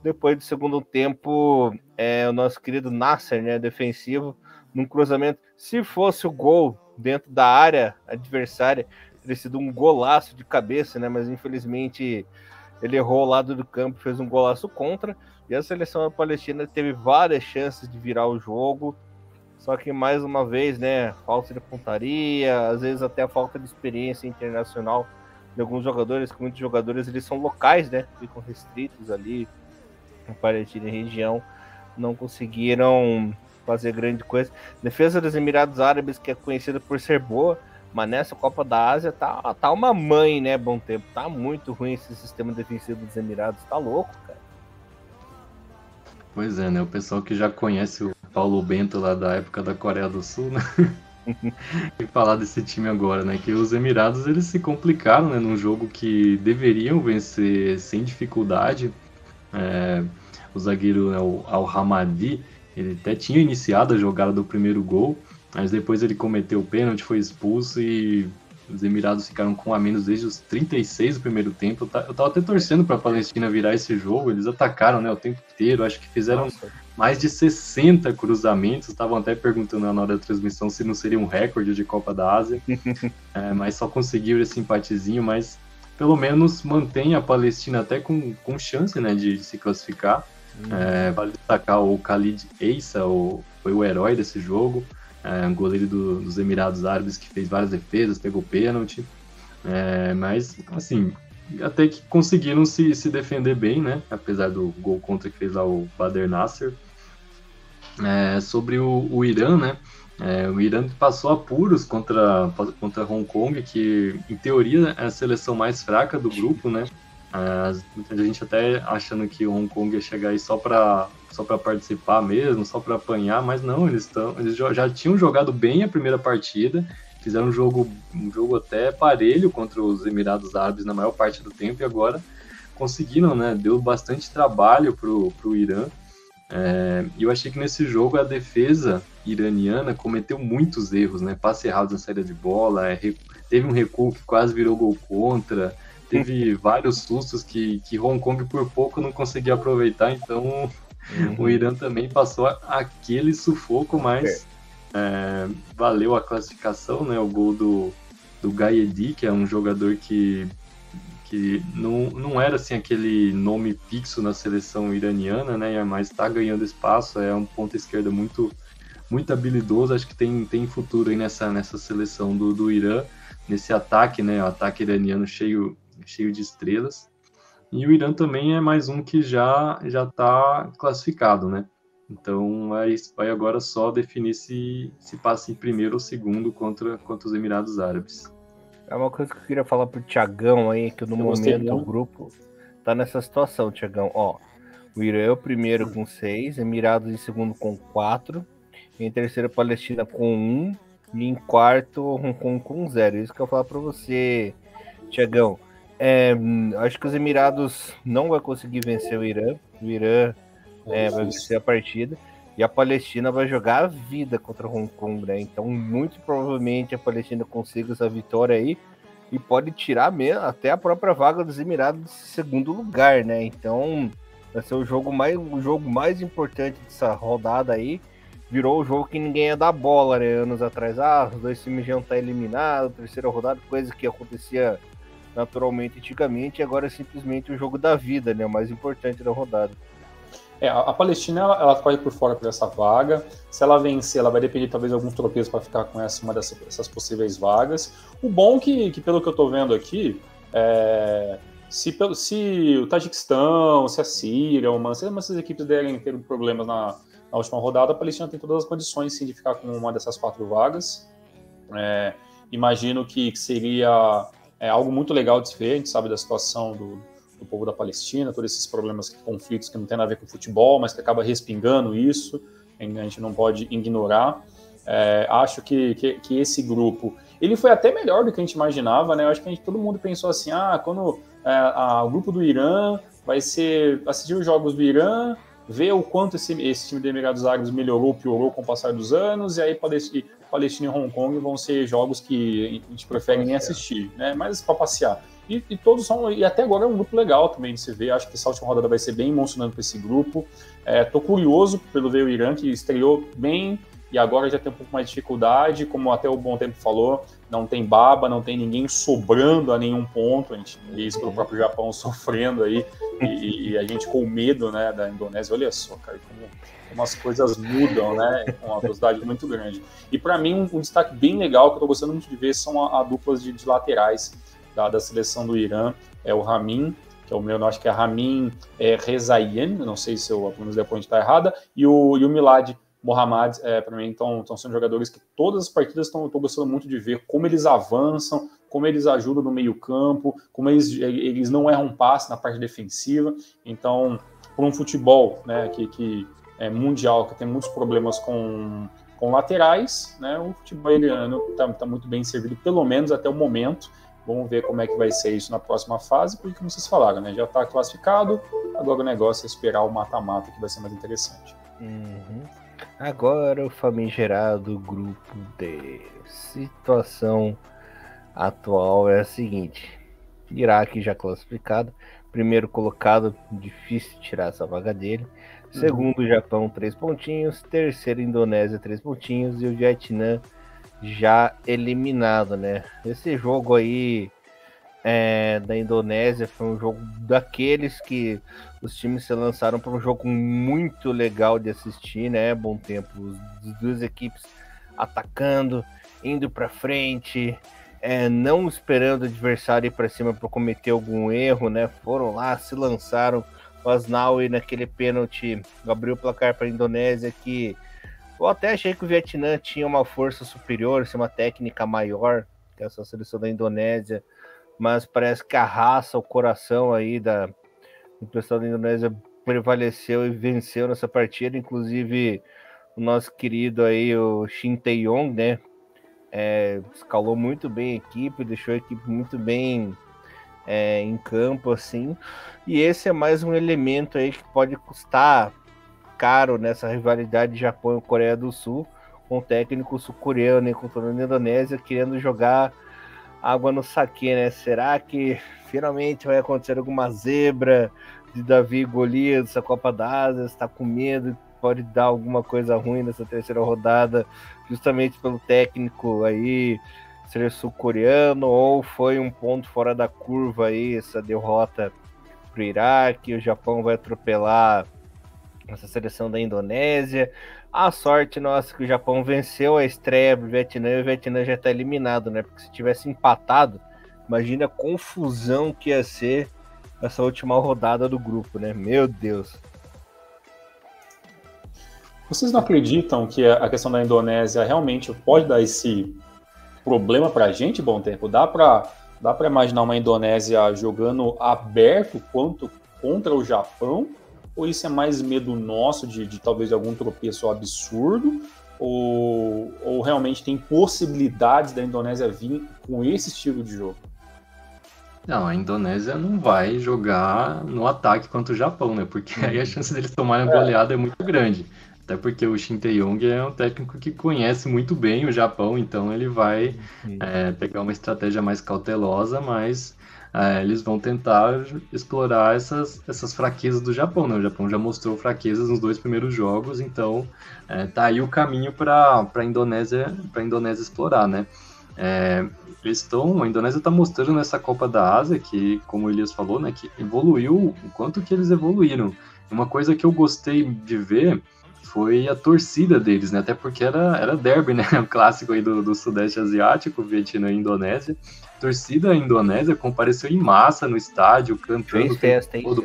Depois do segundo tempo, é, o nosso querido Nasser, né, defensivo, num cruzamento. Se fosse o gol dentro da área adversária, teria sido um golaço de cabeça, né? Mas infelizmente ele errou o lado do campo, fez um golaço contra. E a seleção palestina teve várias chances de virar o jogo. Só que mais uma vez, né, falta de pontaria, às vezes até a falta de experiência internacional de alguns jogadores, que muitos jogadores eles são locais, né, ficam restritos ali Palestina e região não conseguiram fazer grande coisa. Defesa dos Emirados Árabes, que é conhecida por ser boa, mas nessa Copa da Ásia tá, tá uma mãe, né? Bom tempo. Tá muito ruim esse sistema defensivo dos Emirados. Tá louco, cara. Pois é, né? O pessoal que já conhece o Paulo Bento lá da época da Coreia do Sul, né? e falar desse time agora, né? Que os Emirados eles se complicaram, né? Num jogo que deveriam vencer sem dificuldade. É, o zagueiro né, o Al-Hamadi, ele até tinha iniciado a jogada do primeiro gol, mas depois ele cometeu o pênalti, foi expulso e os Emirados ficaram com a menos desde os 36 do primeiro tempo. Eu tava até torcendo para a Palestina virar esse jogo. Eles atacaram né, o tempo inteiro. Acho que fizeram Nossa. mais de 60 cruzamentos. Estavam até perguntando na hora da transmissão se não seria um recorde de Copa da Ásia. é, mas só conseguiram esse empatezinho. Mas pelo menos mantém a Palestina até com, com chance né, de se classificar. Uhum. É, vale destacar o Khalid Eissa, o, foi o herói desse jogo, é, um goleiro do, dos Emirados Árabes que fez várias defesas, pegou pênalti. É, mas, assim, até que conseguiram se, se defender bem, né? Apesar do gol contra que fez lá o Bader Nasser. É, sobre o, o Irã, né? É, o Irã passou apuros contra, contra Hong Kong, que em teoria é a seleção mais fraca do grupo, né? É, muita gente até achando que Hong Kong ia chegar aí só para só para participar mesmo, só para apanhar, mas não, eles, tão, eles já tinham jogado bem a primeira partida, fizeram um jogo, um jogo até parelho contra os Emirados Árabes na maior parte do tempo e agora conseguiram, né? Deu bastante trabalho pro, pro Irã. É, e eu achei que nesse jogo a defesa iraniana cometeu muitos erros, né? Passe errados na saída de bola, é, teve um recuo que quase virou gol contra, teve vários sustos que, que Hong Kong por pouco não conseguia aproveitar, então uhum. o Irã também passou aquele sufoco, mas é. É, valeu a classificação, né? O gol do, do Gaedi, que é um jogador que que não, não era assim aquele nome fixo na seleção iraniana, né? Mas está ganhando espaço, é um ponto esquerda muito muito habilidoso, acho que tem, tem futuro aí nessa, nessa seleção do, do Irã, nesse ataque, né? O ataque iraniano cheio, cheio de estrelas. E o Irã também é mais um que já já está classificado, né? Então vai, vai agora só definir se, se passa em primeiro ou segundo contra, contra os Emirados Árabes. É uma coisa que eu queria falar pro Tiagão aí, que no eu momento o grupo tá nessa situação, Tiagão. Ó, o Irã é o primeiro com seis, Emirados em segundo com quatro, em terceiro Palestina com um, e em quarto Hong Kong com zero. Isso que eu falo para você, Tiagão. É, acho que os Emirados não vai conseguir vencer o Irã. O Irã é, vai vencer a partida. E a Palestina vai jogar a vida contra Hong Kong, né? Então, muito provavelmente a Palestina consiga essa vitória aí e pode tirar mesmo até a própria vaga dos Emirados de segundo lugar, né? Então, vai ser o jogo mais, o jogo mais importante dessa rodada aí. Virou o jogo que ninguém ia dar bola, né? Anos atrás, ah, os dois times já estão tá eliminados, terceira rodada, coisa que acontecia naturalmente antigamente, e agora é simplesmente o jogo da vida, né? O mais importante da rodada. É, a, Palestina ela, ela corre por fora por essa vaga. Se ela vencer, ela vai depender talvez de alguns tropeços para ficar com essa uma dessas, dessas possíveis vagas. O bom que, que pelo que eu estou vendo aqui, é, se, se o Tajiquistão, se a Síria, uma, se essas equipes derem ter problemas na, na última rodada, a Palestina tem todas as condições sim, de ficar com uma dessas quatro vagas. É, imagino que, que seria é, algo muito legal de se ver, a gente sabe da situação do, do povo da Palestina, todos esses problemas, conflitos que não tem nada a ver com futebol, mas que acaba respingando isso, a gente não pode ignorar. É, acho que, que, que, esse grupo, ele foi até melhor do que a gente imaginava, né? Eu acho que gente, todo mundo pensou assim, ah, quando é, a, o grupo do Irã vai ser assistir os jogos do Irã, ver o quanto esse, esse time do Emirados Árabes melhorou, piorou com o passar dos anos, e aí Palestina, Palestina e Hong Kong vão ser jogos que a gente prefere nem assistir, né? Mas para passear. E, e, todos são, e até agora é um grupo legal também de se ver. Acho que essa última rodada vai ser bem emocionante para esse grupo. É, tô curioso pelo ver o Irã, que estreou bem e agora já tem um pouco mais de dificuldade, como até o Bom Tempo falou, não tem baba, não tem ninguém sobrando a nenhum ponto, a gente vê isso pelo próprio Japão sofrendo aí, e, e, a gente com medo né, da Indonésia, olha só, cara, como, como as coisas mudam, né, com uma velocidade muito grande. E para mim, um, um, destaque bem legal que eu tô gostando muito de ver são a, a duplas de, de laterais, da, da seleção do Irã, é o Ramin, que é o meu, acho que é Ramin é, não sei se eu, a pronúncia depois está errada, e o, e o Milad Mohamed, é, para mim, estão sendo jogadores que todas as partidas estão gostando muito de ver como eles avançam, como eles ajudam no meio-campo, como eles, eles não erram passe na parte defensiva. Então, por um futebol né, que, que é mundial, que tem muitos problemas com, com laterais, né, o futebol iraniano está tá muito bem servido, pelo menos até o momento. Vamos ver como é que vai ser isso na próxima fase, porque como vocês falaram, né? Já está classificado, agora o negócio é esperar o mata-mata que vai ser mais interessante. Uhum. Agora o famigerado grupo D. Situação atual é a seguinte: Iraque já classificado, primeiro colocado, difícil tirar essa vaga dele. Segundo, uhum. Japão, três pontinhos. Terceiro, Indonésia, três pontinhos. E o Vietnã já eliminado, né? Esse jogo aí é, da Indonésia foi um jogo daqueles que os times se lançaram para um jogo muito legal de assistir, né? Bom tempo, as duas equipes atacando, indo para frente, é, não esperando o adversário ir para cima para cometer algum erro, né? Foram lá, se lançaram. O Asnaui naquele pênalti abriu o placar para a Indonésia que eu até achei que o Vietnã tinha uma força superior, uma técnica maior que essa seleção da Indonésia, mas parece que a raça, o coração aí da pessoal da Indonésia prevaleceu e venceu nessa partida, inclusive o nosso querido aí, o Shin Tae-yong, né, é, escalou muito bem a equipe, deixou a equipe muito bem é, em campo, assim, e esse é mais um elemento aí que pode custar caro nessa rivalidade Japão e Coreia do Sul, com o técnico sul-coreano e com toda a Indonésia querendo jogar água no saque, né? Será que finalmente vai acontecer alguma zebra de Davi Golias nessa Copa da Ásia? Está com medo? Pode dar alguma coisa ruim nessa terceira rodada, justamente pelo técnico aí ser sul-coreano, ou foi um ponto fora da curva aí essa derrota para o Iraque? O Japão vai atropelar essa seleção da Indonésia. A sorte nossa que o Japão venceu a estreia do Vietnã e o Vietnã já está eliminado, né? Porque se tivesse empatado, imagina a confusão que ia ser essa última rodada do grupo, né? Meu Deus. Vocês não acreditam que a questão da Indonésia realmente pode dar esse problema para a gente, bom tempo? Dá para dá imaginar uma Indonésia jogando aberto quanto contra o Japão ou isso é mais medo nosso de, de talvez algum tropeço absurdo? Ou, ou realmente tem possibilidades da Indonésia vir com esse estilo de jogo? Não, a Indonésia não vai jogar no ataque contra o Japão, né? Porque aí a chance deles tomarem a goleada é muito grande. Até porque o Shin Tae-yong é um técnico que conhece muito bem o Japão, então ele vai é, pegar uma estratégia mais cautelosa, mas é, eles vão tentar explorar essas, essas fraquezas do Japão. Né? O Japão já mostrou fraquezas nos dois primeiros jogos, então é, tá aí o caminho para a Indonésia, Indonésia explorar. Né? É, eles estão, a Indonésia está mostrando nessa Copa da Ásia que, como o Elias falou, né, que evoluiu o quanto que eles evoluíram. Uma coisa que eu gostei de ver foi a torcida deles, né? Até porque era, era derby, né? O clássico aí do, do Sudeste Asiático, Vietnã e Indonésia. A torcida indonésia compareceu em massa no estádio, cantando. Fez festa, hein? Todo.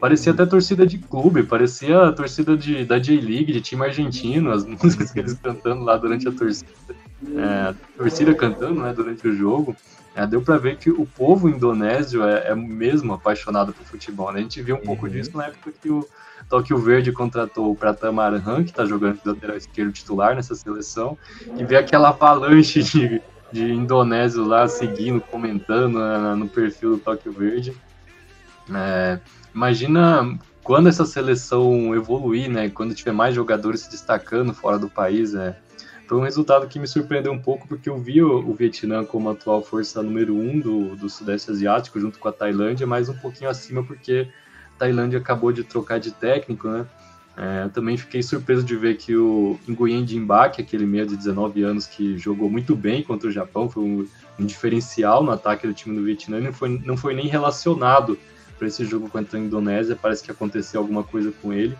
Parecia até torcida de clube, parecia a torcida de, da J-League, de time argentino, as músicas que eles cantando lá durante a torcida. É, a torcida cantando né, durante o jogo. É, deu para ver que o povo indonésio é, é, mesmo apaixonado por futebol. Né? A gente viu um pouco uhum. disso na época que o Tóquio Verde contratou o Pratama Arhan, que está jogando de lateral esquerdo titular nessa seleção, e vê aquela avalanche de, de indonésios lá seguindo, comentando no perfil do Tóquio Verde. É, imagina quando essa seleção evoluir, né? Quando tiver mais jogadores se destacando fora do país, é, foi um resultado que me surpreendeu um pouco, porque eu vi o, o Vietnã como atual força número um do, do Sudeste Asiático, junto com a Tailândia, mas um pouquinho acima, porque a Tailândia acabou de trocar de técnico, né? É, também fiquei surpreso de ver que o Nguyen Jinbak, aquele meia de 19 anos que jogou muito bem contra o Japão, foi um, um diferencial no ataque do time do Vietnã, não foi, não foi nem relacionado para esse jogo contra a Indonésia, parece que aconteceu alguma coisa com ele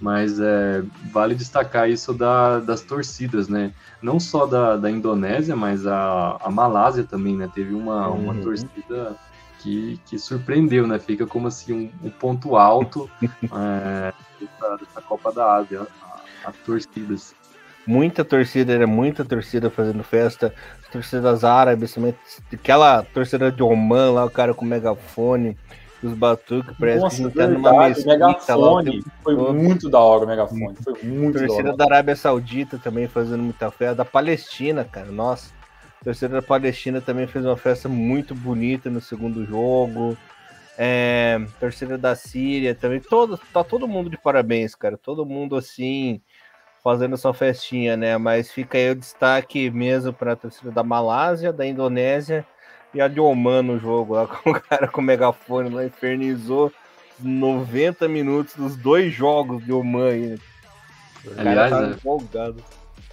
mas é, vale destacar isso da, das torcidas, né? Não só da, da Indonésia, mas a, a Malásia também, né? Teve uma, uhum. uma torcida que, que surpreendeu, né? Fica como assim um, um ponto alto é, dessa, dessa, Copa da Ásia, as torcidas. Muita torcida, era muita torcida fazendo festa, as torcidas árabes também, aquela torcida de Oman lá, o cara com megafone, os batuques, parece Nossa, que a gente tá numa mesquita megafone, lá. Foi todo. muito da hora o megafone. Foi muito Torcida da hora. da Arábia Saudita também fazendo muita festa. Da Palestina, cara, nossa. A torcida da Palestina também fez uma festa muito bonita no segundo jogo. É, torcida da Síria também. Todo, tá todo mundo de parabéns, cara. Todo mundo assim fazendo sua festinha, né? Mas fica aí o destaque mesmo para a torcida da Malásia, da Indonésia e a de Oman no jogo, lá com o cara com o megafone lá infernizou 90 minutos dos dois jogos de Oman aí. Né? Aliás, tá é, empolgado.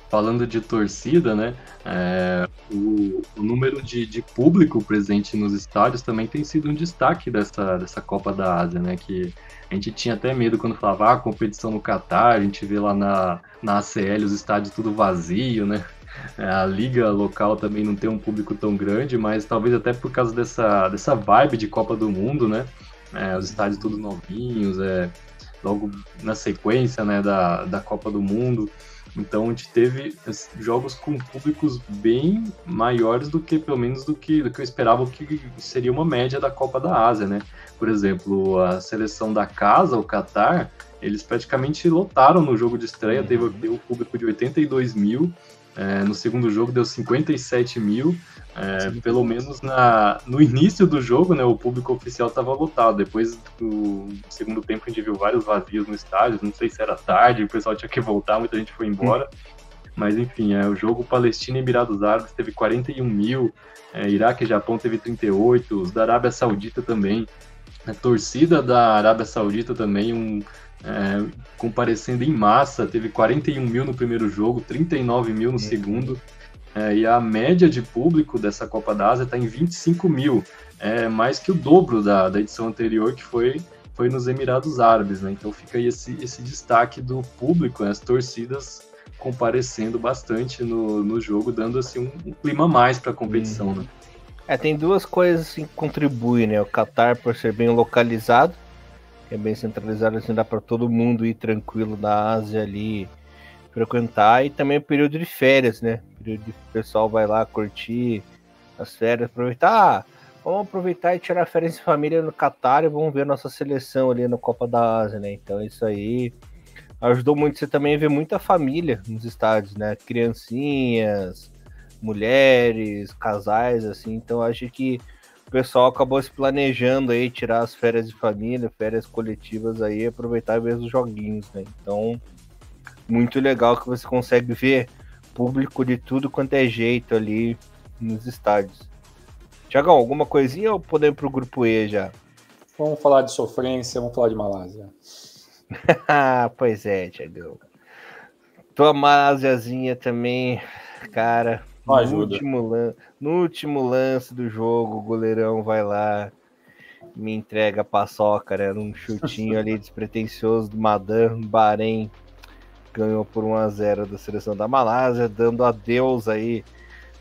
Falando de torcida, né? É, o, o, número de, de, público presente nos estádios também tem sido um destaque dessa, dessa Copa da Ásia, né? Que a gente tinha até medo quando falava ah, competição no Catar, a gente vê lá na, na ACL os estádios tudo vazio, né? A liga local também não tem um público tão grande, mas talvez até por causa dessa, dessa vibe de Copa do Mundo, né? É, os estádios todos novinhos, é, logo na sequência né, da, da Copa do Mundo. Então a gente teve jogos com públicos bem maiores do que, pelo menos, do que, do que eu esperava que seria uma média da Copa da Ásia, né? Por exemplo, a seleção da casa, o Qatar, eles praticamente lotaram no jogo de estreia, teve, teve um público de 82 mil, é, no segundo jogo deu 57 mil. É, pelo menos na, no início do jogo, né, o público oficial estava lotado. Depois do segundo tempo a gente viu vários vazios no estádio. Não sei se era tarde, o pessoal tinha que voltar, muita gente foi embora. Mas enfim, é, o jogo Palestina e Emirados Árabes teve 41 mil, é, Iraque e Japão teve 38, os da Arábia Saudita também. A torcida da Arábia Saudita também, um, é, comparecendo em massa, teve 41 mil no primeiro jogo, 39 mil no segundo, é, e a média de público dessa Copa da Ásia está em 25 mil, é mais que o dobro da, da edição anterior, que foi, foi nos Emirados Árabes, né? Então fica aí esse, esse destaque do público, né? as torcidas comparecendo bastante no, no jogo, dando assim um, um clima a mais para a competição, né? É, tem duas coisas que contribuem, né? O Qatar por ser bem localizado que é bem centralizado, assim, dá para todo mundo ir tranquilo da Ásia ali frequentar, e também o período de férias, né? O período de o pessoal vai lá curtir as férias, aproveitar. Ah, vamos aproveitar e tirar férias de família no Catar e vamos ver nossa seleção ali na Copa da Ásia, né? Então isso aí ajudou muito. Você também vê muita família nos estádios, né? Criancinhas, mulheres, casais, assim. Então acho que o pessoal acabou se planejando aí, tirar as férias de família, férias coletivas aí, aproveitar e ver os joguinhos, né? Então, muito legal que você consegue ver público de tudo quanto é jeito ali nos estádios. Tiagão, alguma coisinha ou podemos pro grupo E já? Vamos falar de sofrência, vamos falar de Malásia. pois é, Tiagão. Tua Malásiazinha também, cara, no último, no último lance do jogo, o goleirão vai lá, me entrega a paçoca, né? Num chutinho ali despretensioso do Madan, Bahrein ganhou por 1 a 0 da seleção da Malásia, dando adeus aí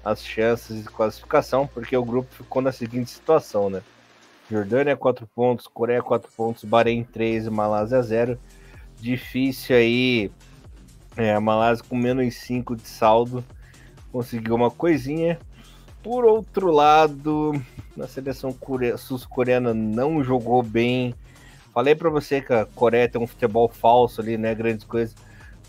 as chances de classificação, porque o grupo ficou na seguinte situação, né? Jordânia 4 pontos, Coreia 4 pontos, Bahrein 3 e Malásia 0. Difícil aí. É, a Malásia com menos 5 de saldo conseguiu uma coisinha. Por outro lado, a seleção sul-coreana não jogou bem. Falei para você que a Coreia tem um futebol falso ali, né? Grandes coisas.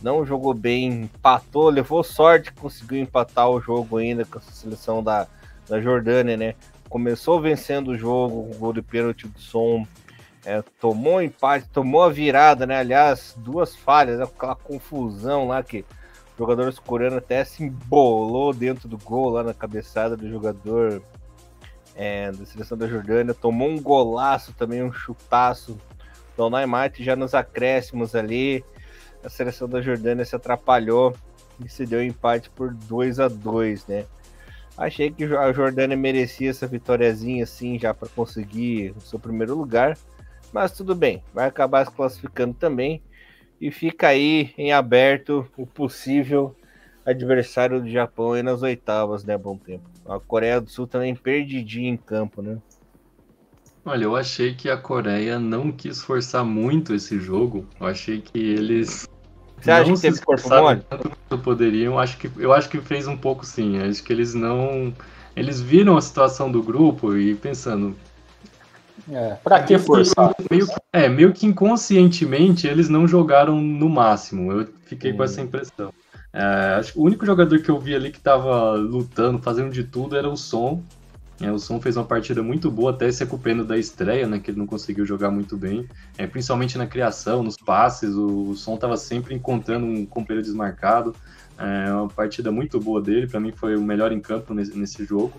Não jogou bem, empatou, levou sorte, conseguiu empatar o jogo ainda com a seleção da, da Jordânia, né? Começou vencendo o jogo, o gol de pênalti do som. É, tomou um empate, tomou a virada, né? Aliás, duas falhas, aquela confusão lá que o jogador coreano até se embolou dentro do gol lá na cabeçada do jogador é, da seleção da Jordânia. Tomou um golaço também, um chutaço do Neymar já nos acréscimos ali. A seleção da Jordânia se atrapalhou e se deu empate por 2 a 2 né? Achei que a Jordânia merecia essa vitóriazinha assim já para conseguir o seu primeiro lugar, mas tudo bem, vai acabar se classificando também e fica aí em aberto o possível adversário do Japão aí nas oitavas, né? Bom tempo. A Coreia do Sul também perdidinha em campo, né? Olha, eu achei que a Coreia não quis forçar muito esse jogo. Eu achei que eles você acha que teve corpo mole? Tanto poderiam, acho que, eu acho que fez um pouco sim. Acho que eles não. Eles viram a situação do grupo e pensando. É, pra que forçar? Meio, é, meio que inconscientemente eles não jogaram no máximo. Eu fiquei hum. com essa impressão. É, acho que o único jogador que eu vi ali que tava lutando, fazendo de tudo, era o Som. É, o Son fez uma partida muito boa, até se recuperando da estreia, né, que ele não conseguiu jogar muito bem, é, principalmente na criação, nos passes, o, o Son estava sempre encontrando um companheiro desmarcado, é uma partida muito boa dele, para mim foi o melhor em campo nesse, nesse jogo.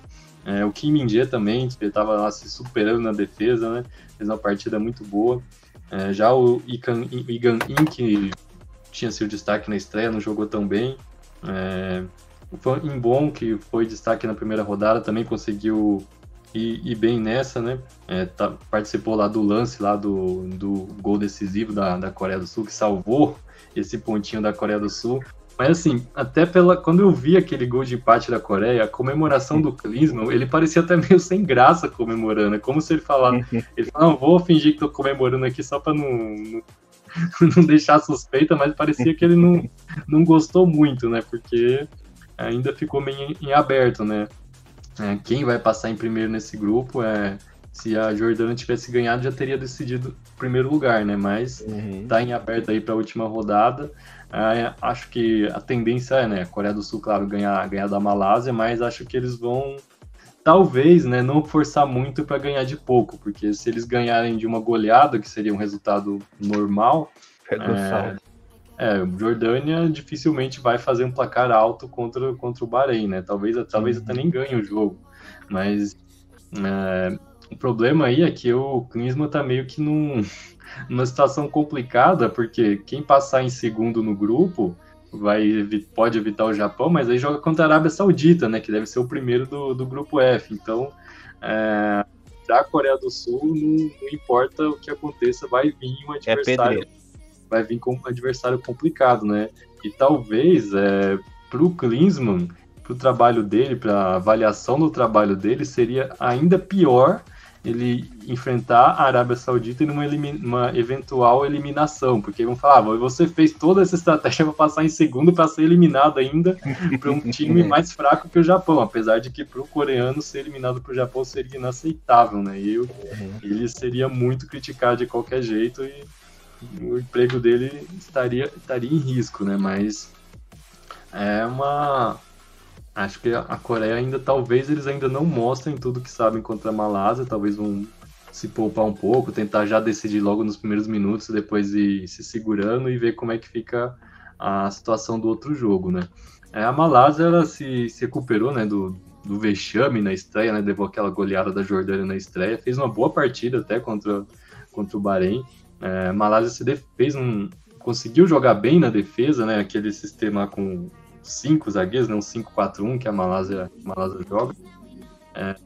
É, o Kim min também, que estava lá se superando na defesa, né, fez uma partida muito boa. É, já o Igan, Igan In, que tinha seu destaque na estreia, não jogou tão bem. É, o Imbom, que foi destaque na primeira rodada, também conseguiu ir, ir bem nessa, né? É, tá, participou lá do lance lá do, do gol decisivo da, da Coreia do Sul, que salvou esse pontinho da Coreia do Sul. Mas assim, até pela quando eu vi aquele gol de empate da Coreia, a comemoração do Klinsmann, ele parecia até meio sem graça comemorando. É como se ele falasse, ele falou, não, vou fingir que tô comemorando aqui só para não, não, não, deixar suspeita, mas parecia que ele não, não gostou muito, né? Porque ainda ficou meio em aberto, né? É, quem vai passar em primeiro nesse grupo é se a Jordânia tivesse ganhado já teria decidido o primeiro lugar, né? Mas uhum. tá em aberto aí para a última rodada. É, acho que a tendência é, né? Coreia do Sul, claro, ganhar, ganhar da Malásia, mas acho que eles vão talvez, né, não forçar muito para ganhar de pouco, porque se eles ganharem de uma goleada, que seria um resultado normal, é, é, Jordânia dificilmente vai fazer um placar alto contra, contra o Bahrein, né? Talvez, talvez até nem ganhe o jogo. Mas é, o problema aí é que o Klinsmann tá meio que num, numa situação complicada, porque quem passar em segundo no grupo vai pode evitar o Japão, mas aí joga contra a Arábia Saudita, né? Que deve ser o primeiro do, do grupo F. Então, é, da Coreia do Sul, não, não, importa o que aconteça, vai vir um é adversário. É vai vir com um adversário complicado, né? E talvez é, para o Klinsmann, para o trabalho dele, para a avaliação do trabalho dele, seria ainda pior ele enfrentar a Arábia Saudita numa uma eventual eliminação, porque vão falar, ah, você fez toda essa estratégia para passar em segundo para ser eliminado ainda para um time mais fraco que o Japão, apesar de que para o coreano ser eliminado para o Japão seria inaceitável, né? E eu, uhum. ele seria muito criticado de qualquer jeito e o emprego dele estaria, estaria em risco, né? Mas é uma. Acho que a Coreia ainda, talvez eles ainda não mostrem tudo que sabem contra a Malásia, talvez vão se poupar um pouco, tentar já decidir logo nos primeiros minutos, depois ir se segurando e ver como é que fica a situação do outro jogo, né? É, a Malásia, ela se, se recuperou, né, do, do vexame na estreia, né, levou aquela goleada da Jordânia na estreia, fez uma boa partida até contra, contra o Bahrein, é, Malásia se fez um, conseguiu jogar bem na defesa, né? Aquele sistema com cinco zagueiros, né, 5-4-1 que a Malásia, a Malásia joga. É,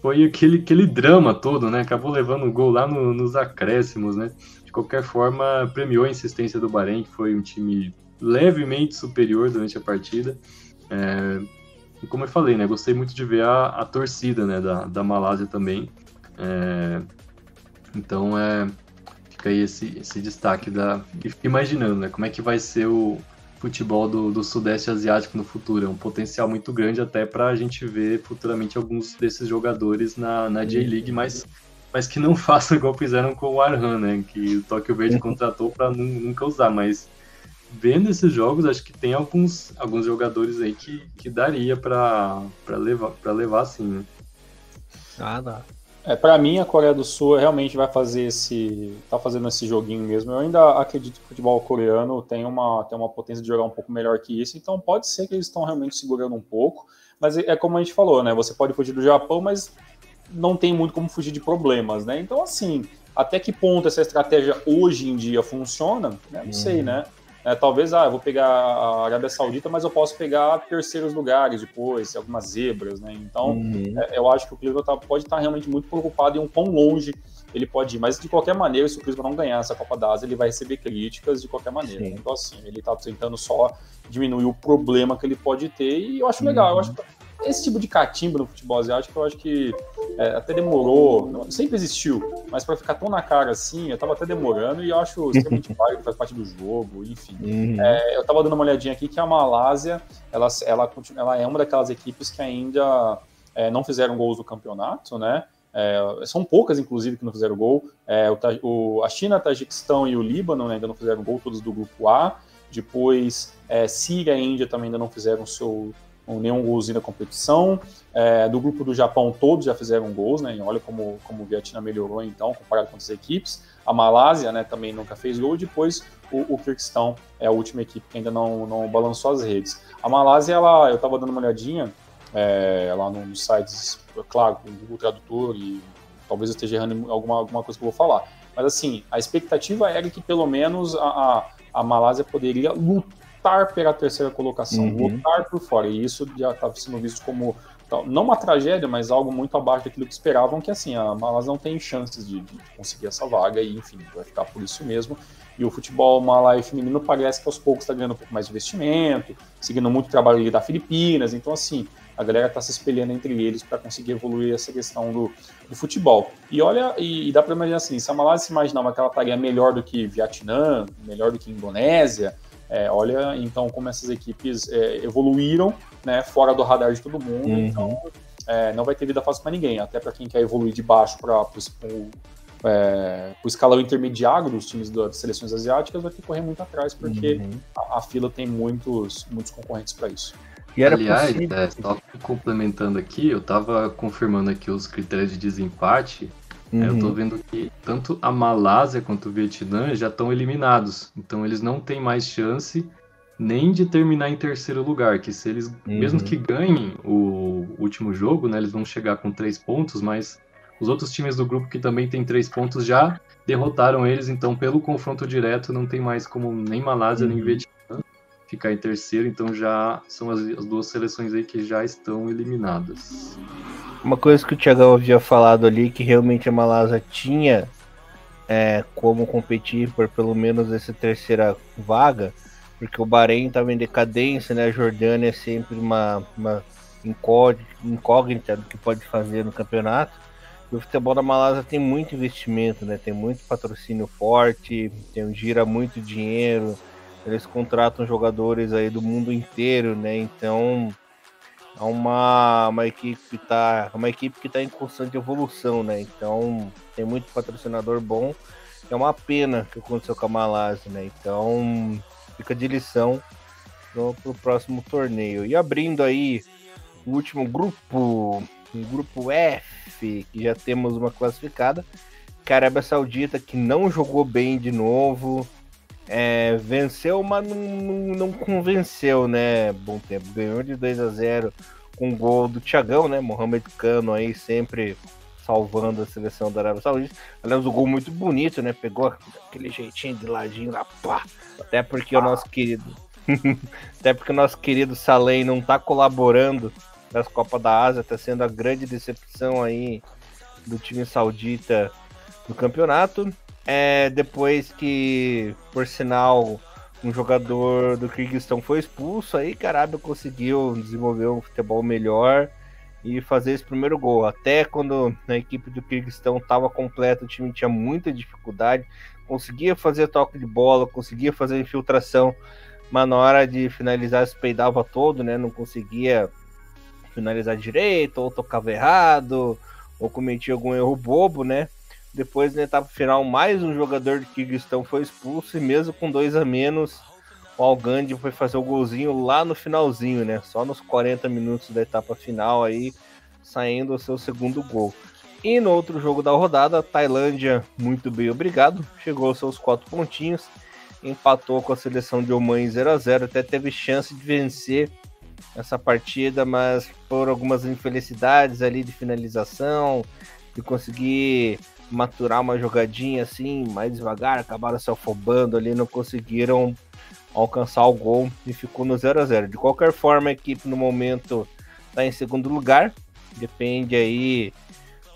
foi aquele, aquele drama todo, né? Acabou levando o gol lá no, nos acréscimos, né? De qualquer forma, premiou a insistência do Bahrein, que foi um time levemente superior durante a partida. É, e como eu falei, né? Gostei muito de ver a, a torcida né, da, da Malásia também. É, então é, fica aí esse, esse destaque da. E imaginando, né? Como é que vai ser o futebol do, do Sudeste Asiático no futuro. É um potencial muito grande até para a gente ver futuramente alguns desses jogadores na, na J-League, mas, mas que não façam igual fizeram com o Arhan, né? Que o Tokyo Verde contratou para nunca usar, mas vendo esses jogos, acho que tem alguns, alguns jogadores aí que, que daria para levar, para levar assim, né? Ah, dá. É, para mim, a Coreia do Sul realmente vai fazer esse. tá fazendo esse joguinho mesmo. Eu ainda acredito que o futebol coreano tem uma, tem uma potência de jogar um pouco melhor que isso, então pode ser que eles estão realmente segurando um pouco. Mas é, é como a gente falou, né? Você pode fugir do Japão, mas não tem muito como fugir de problemas, né? Então, assim, até que ponto essa estratégia hoje em dia funciona, né? não uhum. sei, né? É, talvez, ah, eu vou pegar a Arábia Saudita, mas eu posso pegar terceiros lugares depois, algumas zebras, né? Então, uhum. é, eu acho que o Cleveland tá, pode estar tá realmente muito preocupado em um quão longe ele pode ir. Mas, de qualquer maneira, se o Cleveland não ganhar essa Copa da Ásia, ele vai receber críticas de qualquer maneira. Sim. Então, assim, ele está tentando só diminuir o problema que ele pode ter e eu acho legal. Uhum. Eu acho esse tipo de catimbo no futebol asiático, eu acho que é, até demorou, sempre existiu, mas para ficar tão na cara assim, eu tava até demorando e eu acho extremamente válido, faz parte do jogo, enfim. Uhum. É, eu tava dando uma olhadinha aqui que a Malásia, ela, ela, ela é uma daquelas equipes que ainda é, não fizeram gols no campeonato, né? É, são poucas, inclusive, que não fizeram gol. É, o, o, a China, a Tajiquistão e o Líbano né, ainda não fizeram gol, todos do grupo A. Depois, é, Síria e Índia também ainda não fizeram seu, nenhum golzinho na competição. É, do grupo do Japão, todos já fizeram gols, né? E olha como, como o Vietnã melhorou, então, comparado com outras equipes. A Malásia, né, também nunca fez gol. E depois, o, o Kirguistão é a última equipe que ainda não, não balançou as redes. A Malásia, ela, eu estava dando uma olhadinha é, lá nos sites, claro, com o Google Tradutor e talvez eu esteja errando alguma, alguma coisa que eu vou falar. Mas, assim, a expectativa era que pelo menos a, a, a Malásia poderia lutar lutar pela terceira colocação, uhum. lutar por fora. E isso já estava sendo visto como não uma tragédia, mas algo muito abaixo daquilo que esperavam, que assim, a Malas não tem chances de, de, conseguir essa vaga e, enfim, vai ficar por isso mesmo. E o futebol malai feminino parece que aos poucos está ganhando um pouco mais de investimento, seguindo muito o trabalho ali da Filipinas, então assim, a galera está se espelhando entre eles para conseguir evoluir essa questão do, do futebol. E olha, e, e dá para imaginar assim, se a Malásia se imaginava que ela estaria melhor do que Vietnã, melhor do que Indonésia, é, olha, então, como essas equipes é, evoluíram, né, fora do radar de todo mundo, uhum. então é, não vai ter vida fácil para ninguém, até para quem quer evoluir de baixo para o é, escalão intermediário dos times das seleções asiáticas, vai ter que correr muito atrás, porque uhum. a, a, fila tem muitos, muitos concorrentes para isso. Aliás, é, só complementando aqui, eu estava confirmando aqui os critérios de desempate, Uhum. Eu tô uhum. vendo que tanto a Malásia quanto o Vietnã já estão eliminados. Então eles não têm mais chance nem de terminar em terceiro lugar. Que se eles, uhum. mesmo que ganhem o último jogo, né, eles vão chegar com três pontos, mas os outros times do grupo que também tem três pontos já derrotaram eles. Então, pelo confronto direto, não tem mais como nem Malásia uhum. nem Vietnã ficar em terceiro. Então já são as, as duas seleções aí que já estão eliminadas. Uma coisa que o Thiagão havia falado ali, que realmente a Malásia tinha é, como competir por pelo menos essa terceira vaga, porque o Bahrein estava em decadência, né? A Jordânia é sempre uma, uma incógnita do que pode fazer no campeonato. E o futebol da Malásia tem muito investimento, né? Tem muito patrocínio forte, tem, gira muito dinheiro, eles contratam jogadores aí do mundo inteiro, né? Então é uma, uma equipe que tá uma equipe que está em constante evolução, né? Então tem muito patrocinador bom. É uma pena que aconteceu com a Malásia, né? Então fica de lição para o próximo torneio. E abrindo aí o último grupo, o grupo F, que já temos uma classificada. Que a Arábia Saudita que não jogou bem de novo. É, venceu, mas não, não, não, convenceu, né? Bom tempo. Ganhou de 2 a 0 com o gol do Thiagão, né? Mohamed Cano aí sempre salvando a seleção da Arábia Saudita. Aliás, o gol muito bonito, né? Pegou aquele jeitinho de ladinho lá, pá. Até porque o nosso querido. Até porque o nosso querido Salem não tá colaborando nas Copas da Ásia, tá sendo a grande decepção aí do time saudita no campeonato. É, depois que, por sinal, um jogador do Kyrgyzstão foi expulso, aí Carabia conseguiu desenvolver um futebol melhor e fazer esse primeiro gol. Até quando a equipe do Kirguistão estava completa, o time tinha muita dificuldade, conseguia fazer toque de bola, conseguia fazer infiltração, mas na hora de finalizar se peidava todo, né? Não conseguia finalizar direito, ou tocava errado, ou cometia algum erro bobo, né? Depois na etapa final, mais um jogador de Kirguistão foi expulso e mesmo com dois a menos, o Algandi foi fazer o golzinho lá no finalzinho, né? Só nos 40 minutos da etapa final aí, saindo o seu segundo gol. E no outro jogo da rodada, Tailândia, muito bem obrigado, chegou aos seus quatro pontinhos, empatou com a seleção de Oman 0 a 0 até teve chance de vencer essa partida, mas por algumas infelicidades ali de finalização, de conseguir maturar uma jogadinha assim, mais devagar, acabaram se afobando ali, não conseguiram alcançar o gol e ficou no 0 a 0 De qualquer forma, a equipe no momento está em segundo lugar, depende aí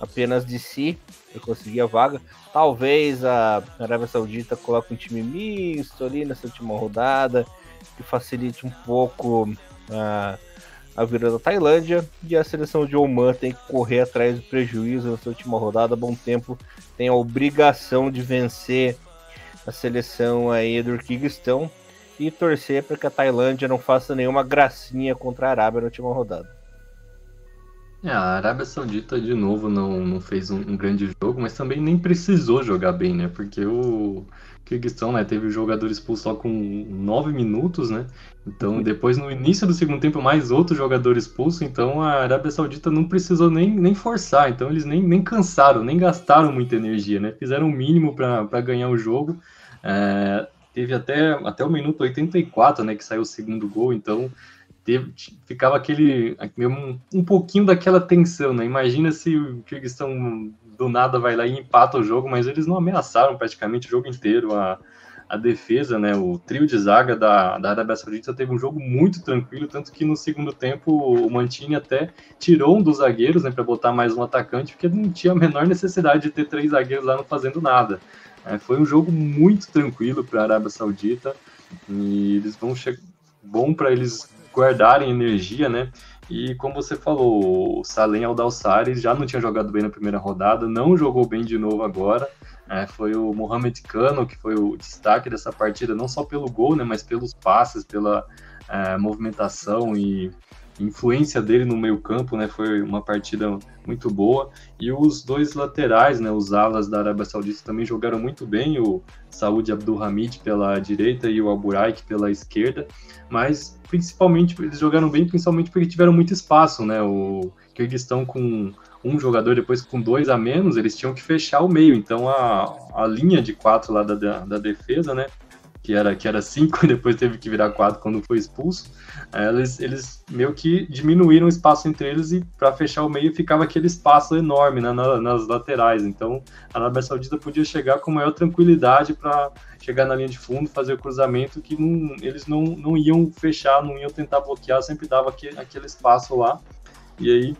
apenas de si para conseguir a vaga. Talvez a Arábia Saudita coloque um time misto ali nessa última rodada, que facilite um pouco a, a vida da Tailândia. E a seleção de Oman tem que correr atrás do prejuízo nessa última rodada. Bom tempo tem a obrigação de vencer a seleção aí do Kirguistão e torcer para que a Tailândia não faça nenhuma gracinha contra a Arábia na última rodada. É, a Arábia Saudita, de novo, não, não fez um, um, grande jogo, mas também nem precisou jogar bem, né? Porque o Kirguistão né, teve o jogador expulso só com nove minutos, né? Então, depois, no início do segundo tempo, mais outro jogador expulso. Então, a Arábia Saudita não precisou nem, nem forçar. Então, eles nem, nem cansaram, nem gastaram muita energia, né? Fizeram o mínimo para ganhar o jogo. É, teve até, até o minuto 84, né, que saiu o segundo gol, então teve, ficava aquele um, um pouquinho daquela tensão, né? Imagina se o Kirguistão do nada vai lá e empata o jogo, mas eles não ameaçaram praticamente o jogo inteiro a, a defesa, né? O trio de zaga da, da Arábia Saudita teve um jogo muito tranquilo, tanto que no segundo tempo o Mantini até tirou um dos zagueiros, né, para botar mais um atacante, porque não tinha a menor necessidade de ter três zagueiros lá não fazendo nada. É, foi um jogo muito tranquilo para a Arábia Saudita e eles vão chegar. Bom para eles guardarem energia, né? E como você falou, o Salem Aldalsari já não tinha jogado bem na primeira rodada, não jogou bem de novo agora. É, foi o Mohamed Kano que foi o destaque dessa partida, não só pelo gol, né, mas pelos passes, pela é, movimentação e influência dele no meio campo, né, foi uma partida muito boa. E os dois laterais, né, os alas da Arábia Saudita também jogaram muito bem, o Saúde Abdulhamid pela direita e o Alburaik pela esquerda, mas principalmente eles jogaram bem, principalmente porque tiveram muito espaço, né, o Kirguistão com um jogador, depois com dois a menos, eles tinham que fechar o meio, então a, a linha de quatro lá da, da defesa, né, que era, que era cinco e depois teve que virar quatro quando foi expulso, eles, eles meio que diminuíram o espaço entre eles e para fechar o meio ficava aquele espaço enorme né, na, nas laterais. Então a Arábia Saudita podia chegar com maior tranquilidade para chegar na linha de fundo, fazer o cruzamento que não, eles não, não iam fechar, não iam tentar bloquear, sempre dava aquele, aquele espaço lá. E aí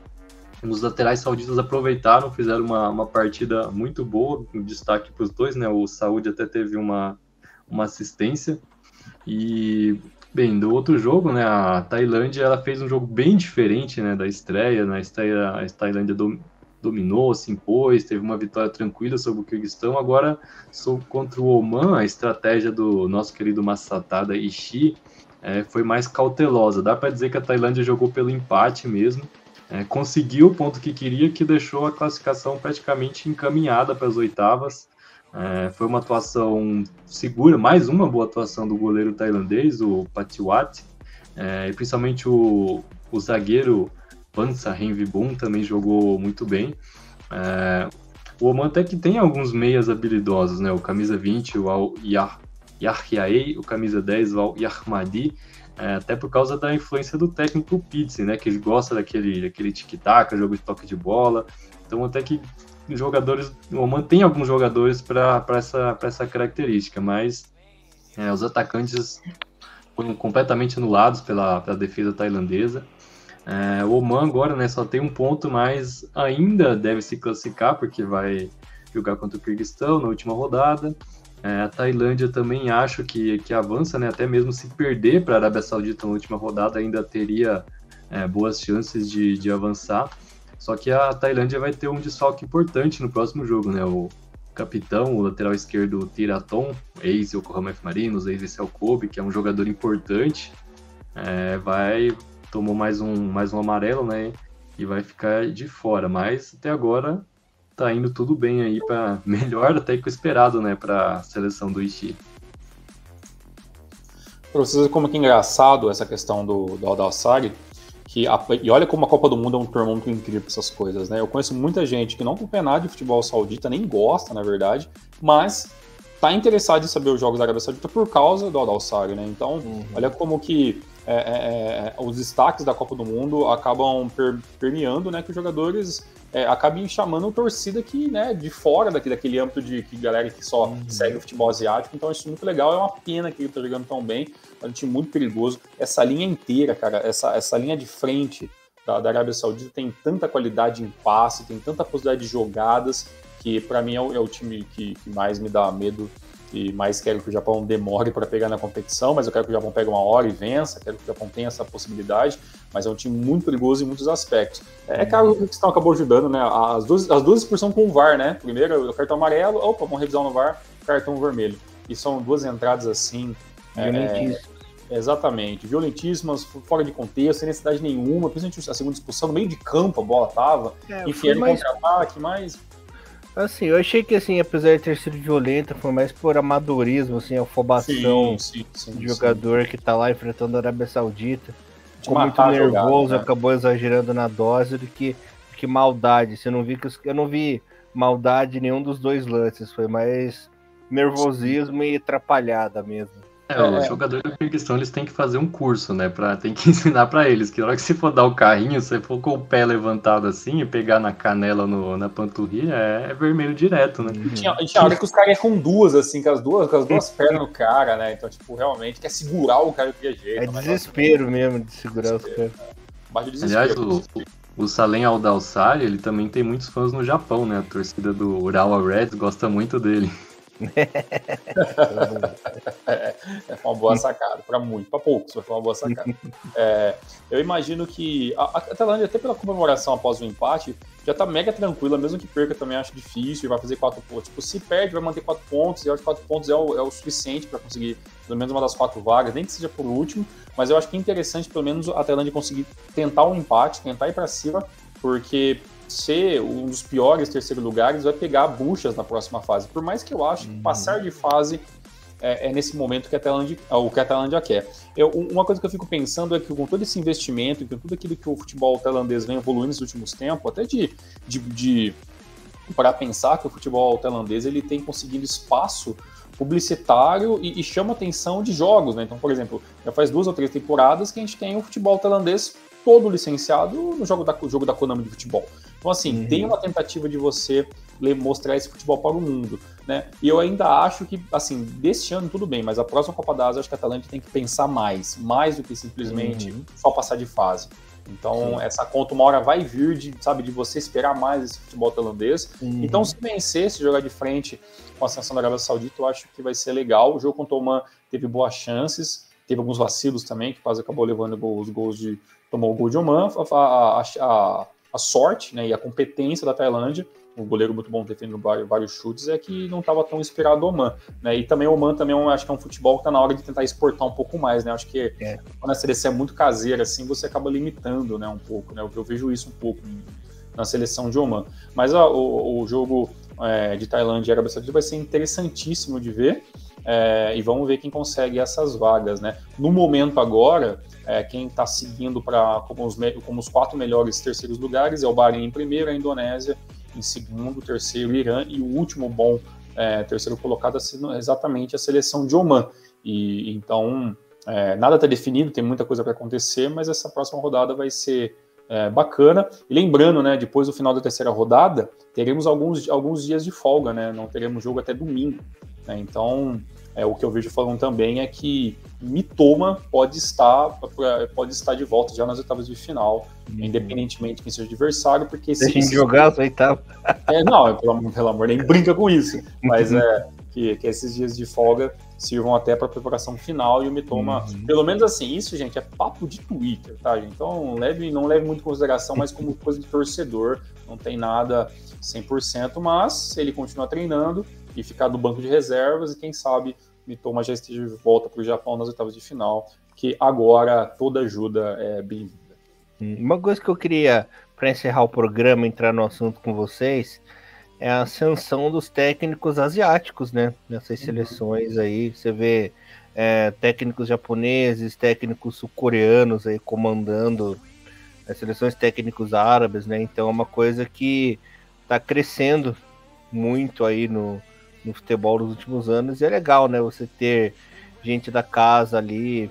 os laterais sauditas aproveitaram, fizeram uma, uma partida muito boa, um destaque para os dois, né? O Saúde até teve uma, uma assistência. E, bem, do outro jogo, né, a Tailândia ela fez um jogo bem diferente né, da estreia. Na estreia, a Tailândia dom, dominou, se impôs, teve uma vitória tranquila sobre o Kirguistão. Agora, contra o Oman, a estratégia do nosso querido Massatada Ishii é, foi mais cautelosa. Dá para dizer que a Tailândia jogou pelo empate mesmo. É, conseguiu o ponto que queria, que deixou a classificação praticamente encaminhada para as oitavas. É, foi uma atuação segura, mais uma boa atuação do goleiro tailandês, o Patiwat, é, e principalmente o, o zagueiro Pansa Renvibun também jogou muito bem. É, o Oman até que tem alguns meias habilidosos, né? O camisa 20, o Al Yahyaei, o camisa 10, o Al Yahmadi, é, até por causa da influência do técnico Pizzi, né? Que gosta daquele, daquele tic-tac, jogo de toque de bola. Então até que jogadores, o Oman tem alguns jogadores para essa, essa característica, mas é, os atacantes foram completamente anulados pela, pela defesa tailandesa. É, o Oman agora né, só tem um ponto, mas ainda deve se classificar, porque vai jogar contra o Kirguistão na última rodada. É, a Tailândia também acho que, que avança, né, até mesmo se perder para a Arábia Saudita na última rodada, ainda teria é, boas chances de, de avançar. Só que a Tailândia vai ter um desfalque importante no próximo jogo, né? O capitão, o lateral esquerdo Tiraton, ex-Yokohama F Marinos, ex-Excel Kobe, que é um jogador importante, é, vai tomou mais um mais um amarelo, né? E vai ficar de fora. Mas até agora tá indo tudo bem aí para melhor até que o esperado, né? Para a seleção do Ishi. Para vocês como que é engraçado essa questão do, do Aldalsari, que a, e olha como a Copa do Mundo é um termômetro incrível para essas coisas, né? Eu conheço muita gente que não acompanha nada de futebol saudita, nem gosta, na verdade, mas tá interessado em saber os jogos da Arábia Saudita por causa do Aldalsari, né? Então, uhum. olha como que é, é, é, os destaques da Copa do Mundo acabam per, permeando, né, que os jogadores é, acabem chamando torcida que, né, de fora daqui, daquele âmbito de que galera que só uhum. segue o futebol asiático, então isso é muito legal, é uma pena que ele tá jogando tão bem, é um time muito perigoso, essa linha inteira, cara, essa, essa linha de frente da, da Arábia Saudita tem tanta qualidade em passe, tem tanta possibilidade de jogadas, que para mim é o, é o time que, que mais me dá medo e mais quero que o Japão demore para pegar na competição, mas eu quero que o Japão pegue uma hora e vença, quero que o Japão tenha essa possibilidade, mas é um time muito perigoso em muitos aspectos. É, é claro que o questão acabou ajudando, né? As duas, as duas expulsões com o VAR, né? Primeiro o cartão amarelo, opa, vamos revisar no VAR, cartão vermelho. E são duas entradas assim. É, exatamente, violentíssimas, fora de contexto, sem necessidade nenhuma, principalmente a segunda expulsão, no meio de campo a bola tava, é, enfim, ele mais... contra-ataque, mas Assim, eu achei que, assim, apesar de ter sido violenta, foi mais por amadorismo, assim, afobação sim, sim, sim, de jogador que tá lá enfrentando a Arábia Saudita. Ficou muito nervoso, jogada, né? acabou exagerando na dose do que, do que maldade. Você não vi que eu não vi maldade em nenhum dos dois lances, foi mais nervosismo e atrapalhada mesmo. É, é, os jogadores da percussão eles têm que fazer um curso, né? Pra, tem que ensinar para eles que na hora que você for dar o carrinho, você for com o pé levantado assim e pegar na canela no, na panturrilha, é, é vermelho direto, né? Uhum. Tinha, tinha hora que os caras iam com duas, assim, com as duas, com as duas pernas no cara, né? Então, tipo, realmente quer segurar o cara de jeito. É desespero mesmo de segurar os caras. Aliás, o, o Salem Aldalsari, ele também tem muitos fãs no Japão, né? A torcida do Urawa Reds gosta muito dele. é, é uma boa sacada, para muito, para poucos, foi uma boa sacada. É, eu imagino que a, Tailândia, até pela comemoração após o empate, já tá mega tranquila, mesmo que perca também acho difícil, vai fazer quatro pontos. Tipo, se perde, vai manter quatro pontos, e acho que quatro pontos é o, é o suficiente para conseguir pelo menos uma das quatro vagas, nem que seja por último, mas eu acho que é interessante pelo menos a Tailândia conseguir tentar um empate, tentar ir para cima, porque ser um dos piores terceiros lugares vai pegar buchas na próxima fase. Por mais que eu acho que passar de fase é, é, nesse momento que a Tailândia, o que a Tailândia quer. Eu, uma coisa que eu fico pensando é que com todo esse investimento, e com tudo aquilo que o futebol tailandês vem evoluindo nos últimos tempos, até de, de, de para pensar que o futebol tailandês ele tem conseguido espaço publicitário e, e, chama atenção de jogos, né? Então, por exemplo, já faz duas ou três temporadas que a gente tem o futebol tailandês todo licenciado no jogo da, jogo da Konami de futebol. Então, assim, uhum. tem uma tentativa de você mostrar esse futebol para o mundo, né? E eu ainda acho que, assim, deste ano tudo bem, mas a próxima Copa da Ásia, acho que a Atalanta tem que pensar mais, mais do que simplesmente uhum. só passar de fase. Então, Sim. essa conta uma hora vai vir de, sabe, de você esperar mais esse futebol tailandês. Uhum. Então, se vencer, se jogar de frente com a seleção da Arábia Saudita, eu acho que vai ser legal. O jogo contra o Oman teve boas chances, teve alguns vacilos também, que quase acabou levando os gols de tomou o gol de Oman, a, a, a, a sorte né, e a competência da Tailândia, o goleiro muito bom defendendo vários, vários chutes, é que não estava tão inspirado o Oman. Né? E também o Oman também é acho que é um futebol que está na hora de tentar exportar um pouco mais. Né? Acho que é. quando a seleção é muito caseira, assim, você acaba limitando né, um pouco. Né? Eu, eu vejo isso um pouco na seleção de Oman. Mas ó, o, o jogo é, de Tailândia e Arábia Saudita vai ser interessantíssimo de ver. É, e vamos ver quem consegue essas vagas, né? No momento agora, é, quem está seguindo para como, como, os quatro melhores terceiros lugares é o Bahrein em primeiro, a Indonésia em segundo, terceiro Irã e o último bom é, terceiro colocado é exatamente a seleção de Oman. E então é, nada está definido, tem muita coisa para acontecer, mas essa próxima rodada vai ser é, bacana. E lembrando, né, depois do final da terceira rodada, teremos alguns, alguns dias de folga, né? Não teremos jogo até domingo. Né? Então, é, o que eu vejo falando também é que Mitoma pode estar pode estar de volta já nas oitavas de final, hum. independentemente de quem seja o adversário, porque se Deixa de jogar as oitavas. É, não, pelo, pelo amor, nem brinca com isso. Mas é que, que esses dias de folga sirvam até para preparação final e o Mitoma, uhum. pelo menos assim, isso, gente, é papo de Twitter, tá, gente? Então, leve, não leve muito em consideração, mas como coisa de torcedor, não tem nada 100%, mas ele continua treinando e ficar do banco de reservas e quem sabe Mitoma já esteja de volta para o Japão nas oitavas de final, que agora toda ajuda é bem-vinda. Hum, uma coisa que eu queria, para encerrar o programa, entrar no assunto com vocês, é a ascensão dos técnicos asiáticos, né? Nessas uhum. seleções aí, você vê é, técnicos japoneses, técnicos sul-coreanos aí comandando as seleções técnicos árabes, né? Então é uma coisa que está crescendo muito aí no, no futebol nos últimos anos e é legal, né? Você ter gente da casa ali,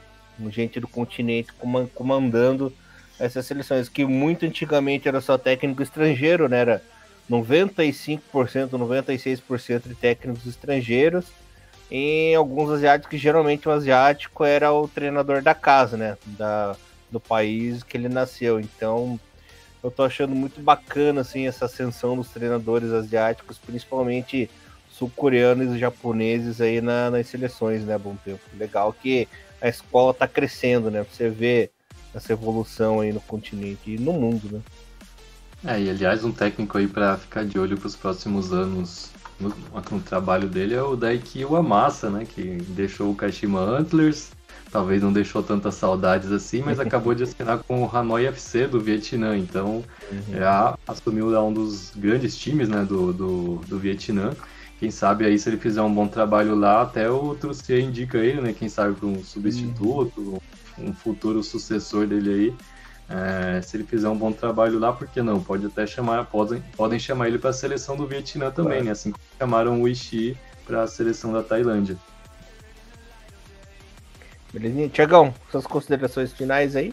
gente do continente comandando essas seleções que muito antigamente era só técnico estrangeiro, né? Era 95%, 96% de técnicos estrangeiros. Em alguns asiáticos, que geralmente o asiático era o treinador da casa, né? Da, do país que ele nasceu. Então, eu tô achando muito bacana assim essa ascensão dos treinadores asiáticos, principalmente sul-coreanos e japoneses aí na, nas seleções, né, bom tempo. Legal que a escola tá crescendo, né? Você vê essa evolução aí no continente e no mundo, né? É, e aliás, um técnico aí para ficar de olho para os próximos anos no, no, trabalho dele é o Daiki Uamasa, né? Que deixou o Kashima Antlers, talvez não deixou tantas saudades assim, mas acabou de assinar com o Hanoi FC do Vietnã, então uhum. é, assumiu lá um dos grandes times né, do, do, do Vietnã. Quem sabe aí se ele fizer um bom trabalho lá, até o Trussier indica ele, né? Quem sabe para um substituto, uhum. um futuro sucessor dele aí. É, se ele fizer um bom trabalho lá, por que não? Pode até chamar, podem, podem chamar ele para a seleção do Vietnã também, claro. né? Assim como chamaram o Ishii para a seleção da Tailândia. Belezinha. Tiagão, suas considerações finais aí?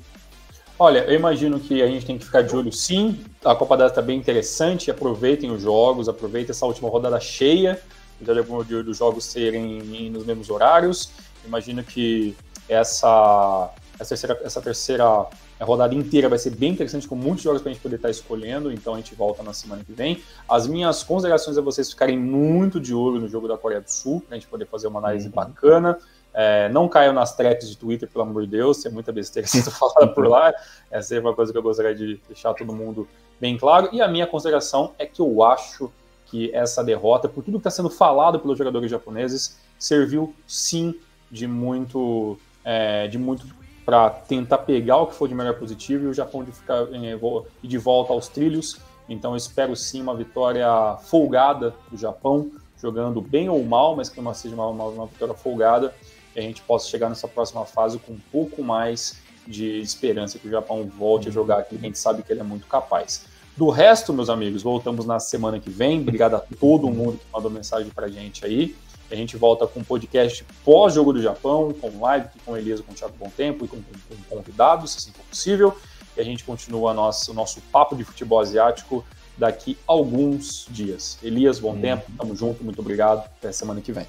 Olha, eu imagino que a gente tem que ficar de olho sim. A Copa da está bem interessante. Aproveitem os jogos, aproveitem essa última rodada cheia. Já levou de olho os jogos serem nos mesmos horários. Imagino que essa, essa terceira, essa terceira a rodada inteira vai ser bem interessante, com muitos jogos para a gente poder estar tá escolhendo, então a gente volta na semana que vem. As minhas considerações é vocês ficarem muito de olho no jogo da Coreia do Sul, para a gente poder fazer uma análise uhum. bacana. É, não caiam nas traps de Twitter, pelo amor de Deus, tem muita besteira sendo falada por lá. Essa é uma coisa que eu gostaria de deixar todo mundo bem claro. E a minha consideração é que eu acho que essa derrota, por tudo que está sendo falado pelos jogadores japoneses, serviu sim de muito, é, de muito para tentar pegar o que for de melhor positivo e o Japão de ficar eh, e de volta aos trilhos. Então espero sim uma vitória folgada do Japão, jogando bem ou mal, mas que não seja uma, uma, uma vitória folgada e a gente possa chegar nessa próxima fase com um pouco mais de esperança que o Japão volte a jogar aqui, a gente sabe que ele é muito capaz. Do resto, meus amigos, voltamos na semana que vem. Obrigado a todo mundo que mandou mensagem para a gente aí. A gente volta com um podcast pós-jogo do Japão, com live com Elias, com o Thiago Bom Tempo e com, com, com convidados, se assim for possível. E a gente continua nosso, o nosso papo de futebol asiático daqui alguns dias. Elias, bom hum. tempo, tamo junto, muito obrigado. Até semana que vem.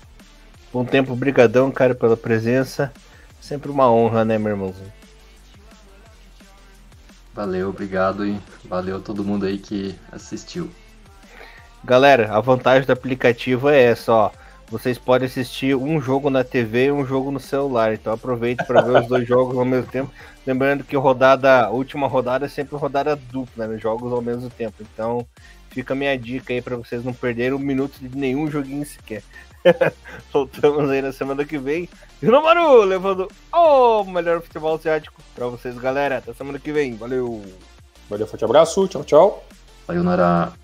Bom tempo, brigadão, cara, pela presença. Sempre uma honra, né, meu irmãozinho? Valeu, obrigado e valeu a todo mundo aí que assistiu. Galera, a vantagem do aplicativo é essa, ó vocês podem assistir um jogo na TV e um jogo no celular. Então aproveite para ver os dois jogos ao mesmo tempo. Lembrando que rodada, a última rodada é sempre rodada dupla, né? Jogos ao mesmo tempo. Então fica a minha dica aí para vocês não perderem um minuto de nenhum joguinho sequer. Voltamos aí na semana que vem. E o Maru levando o melhor futebol asiático para vocês, galera. Até semana que vem. Valeu. Valeu, forte abraço. Tchau, tchau. Sayonara.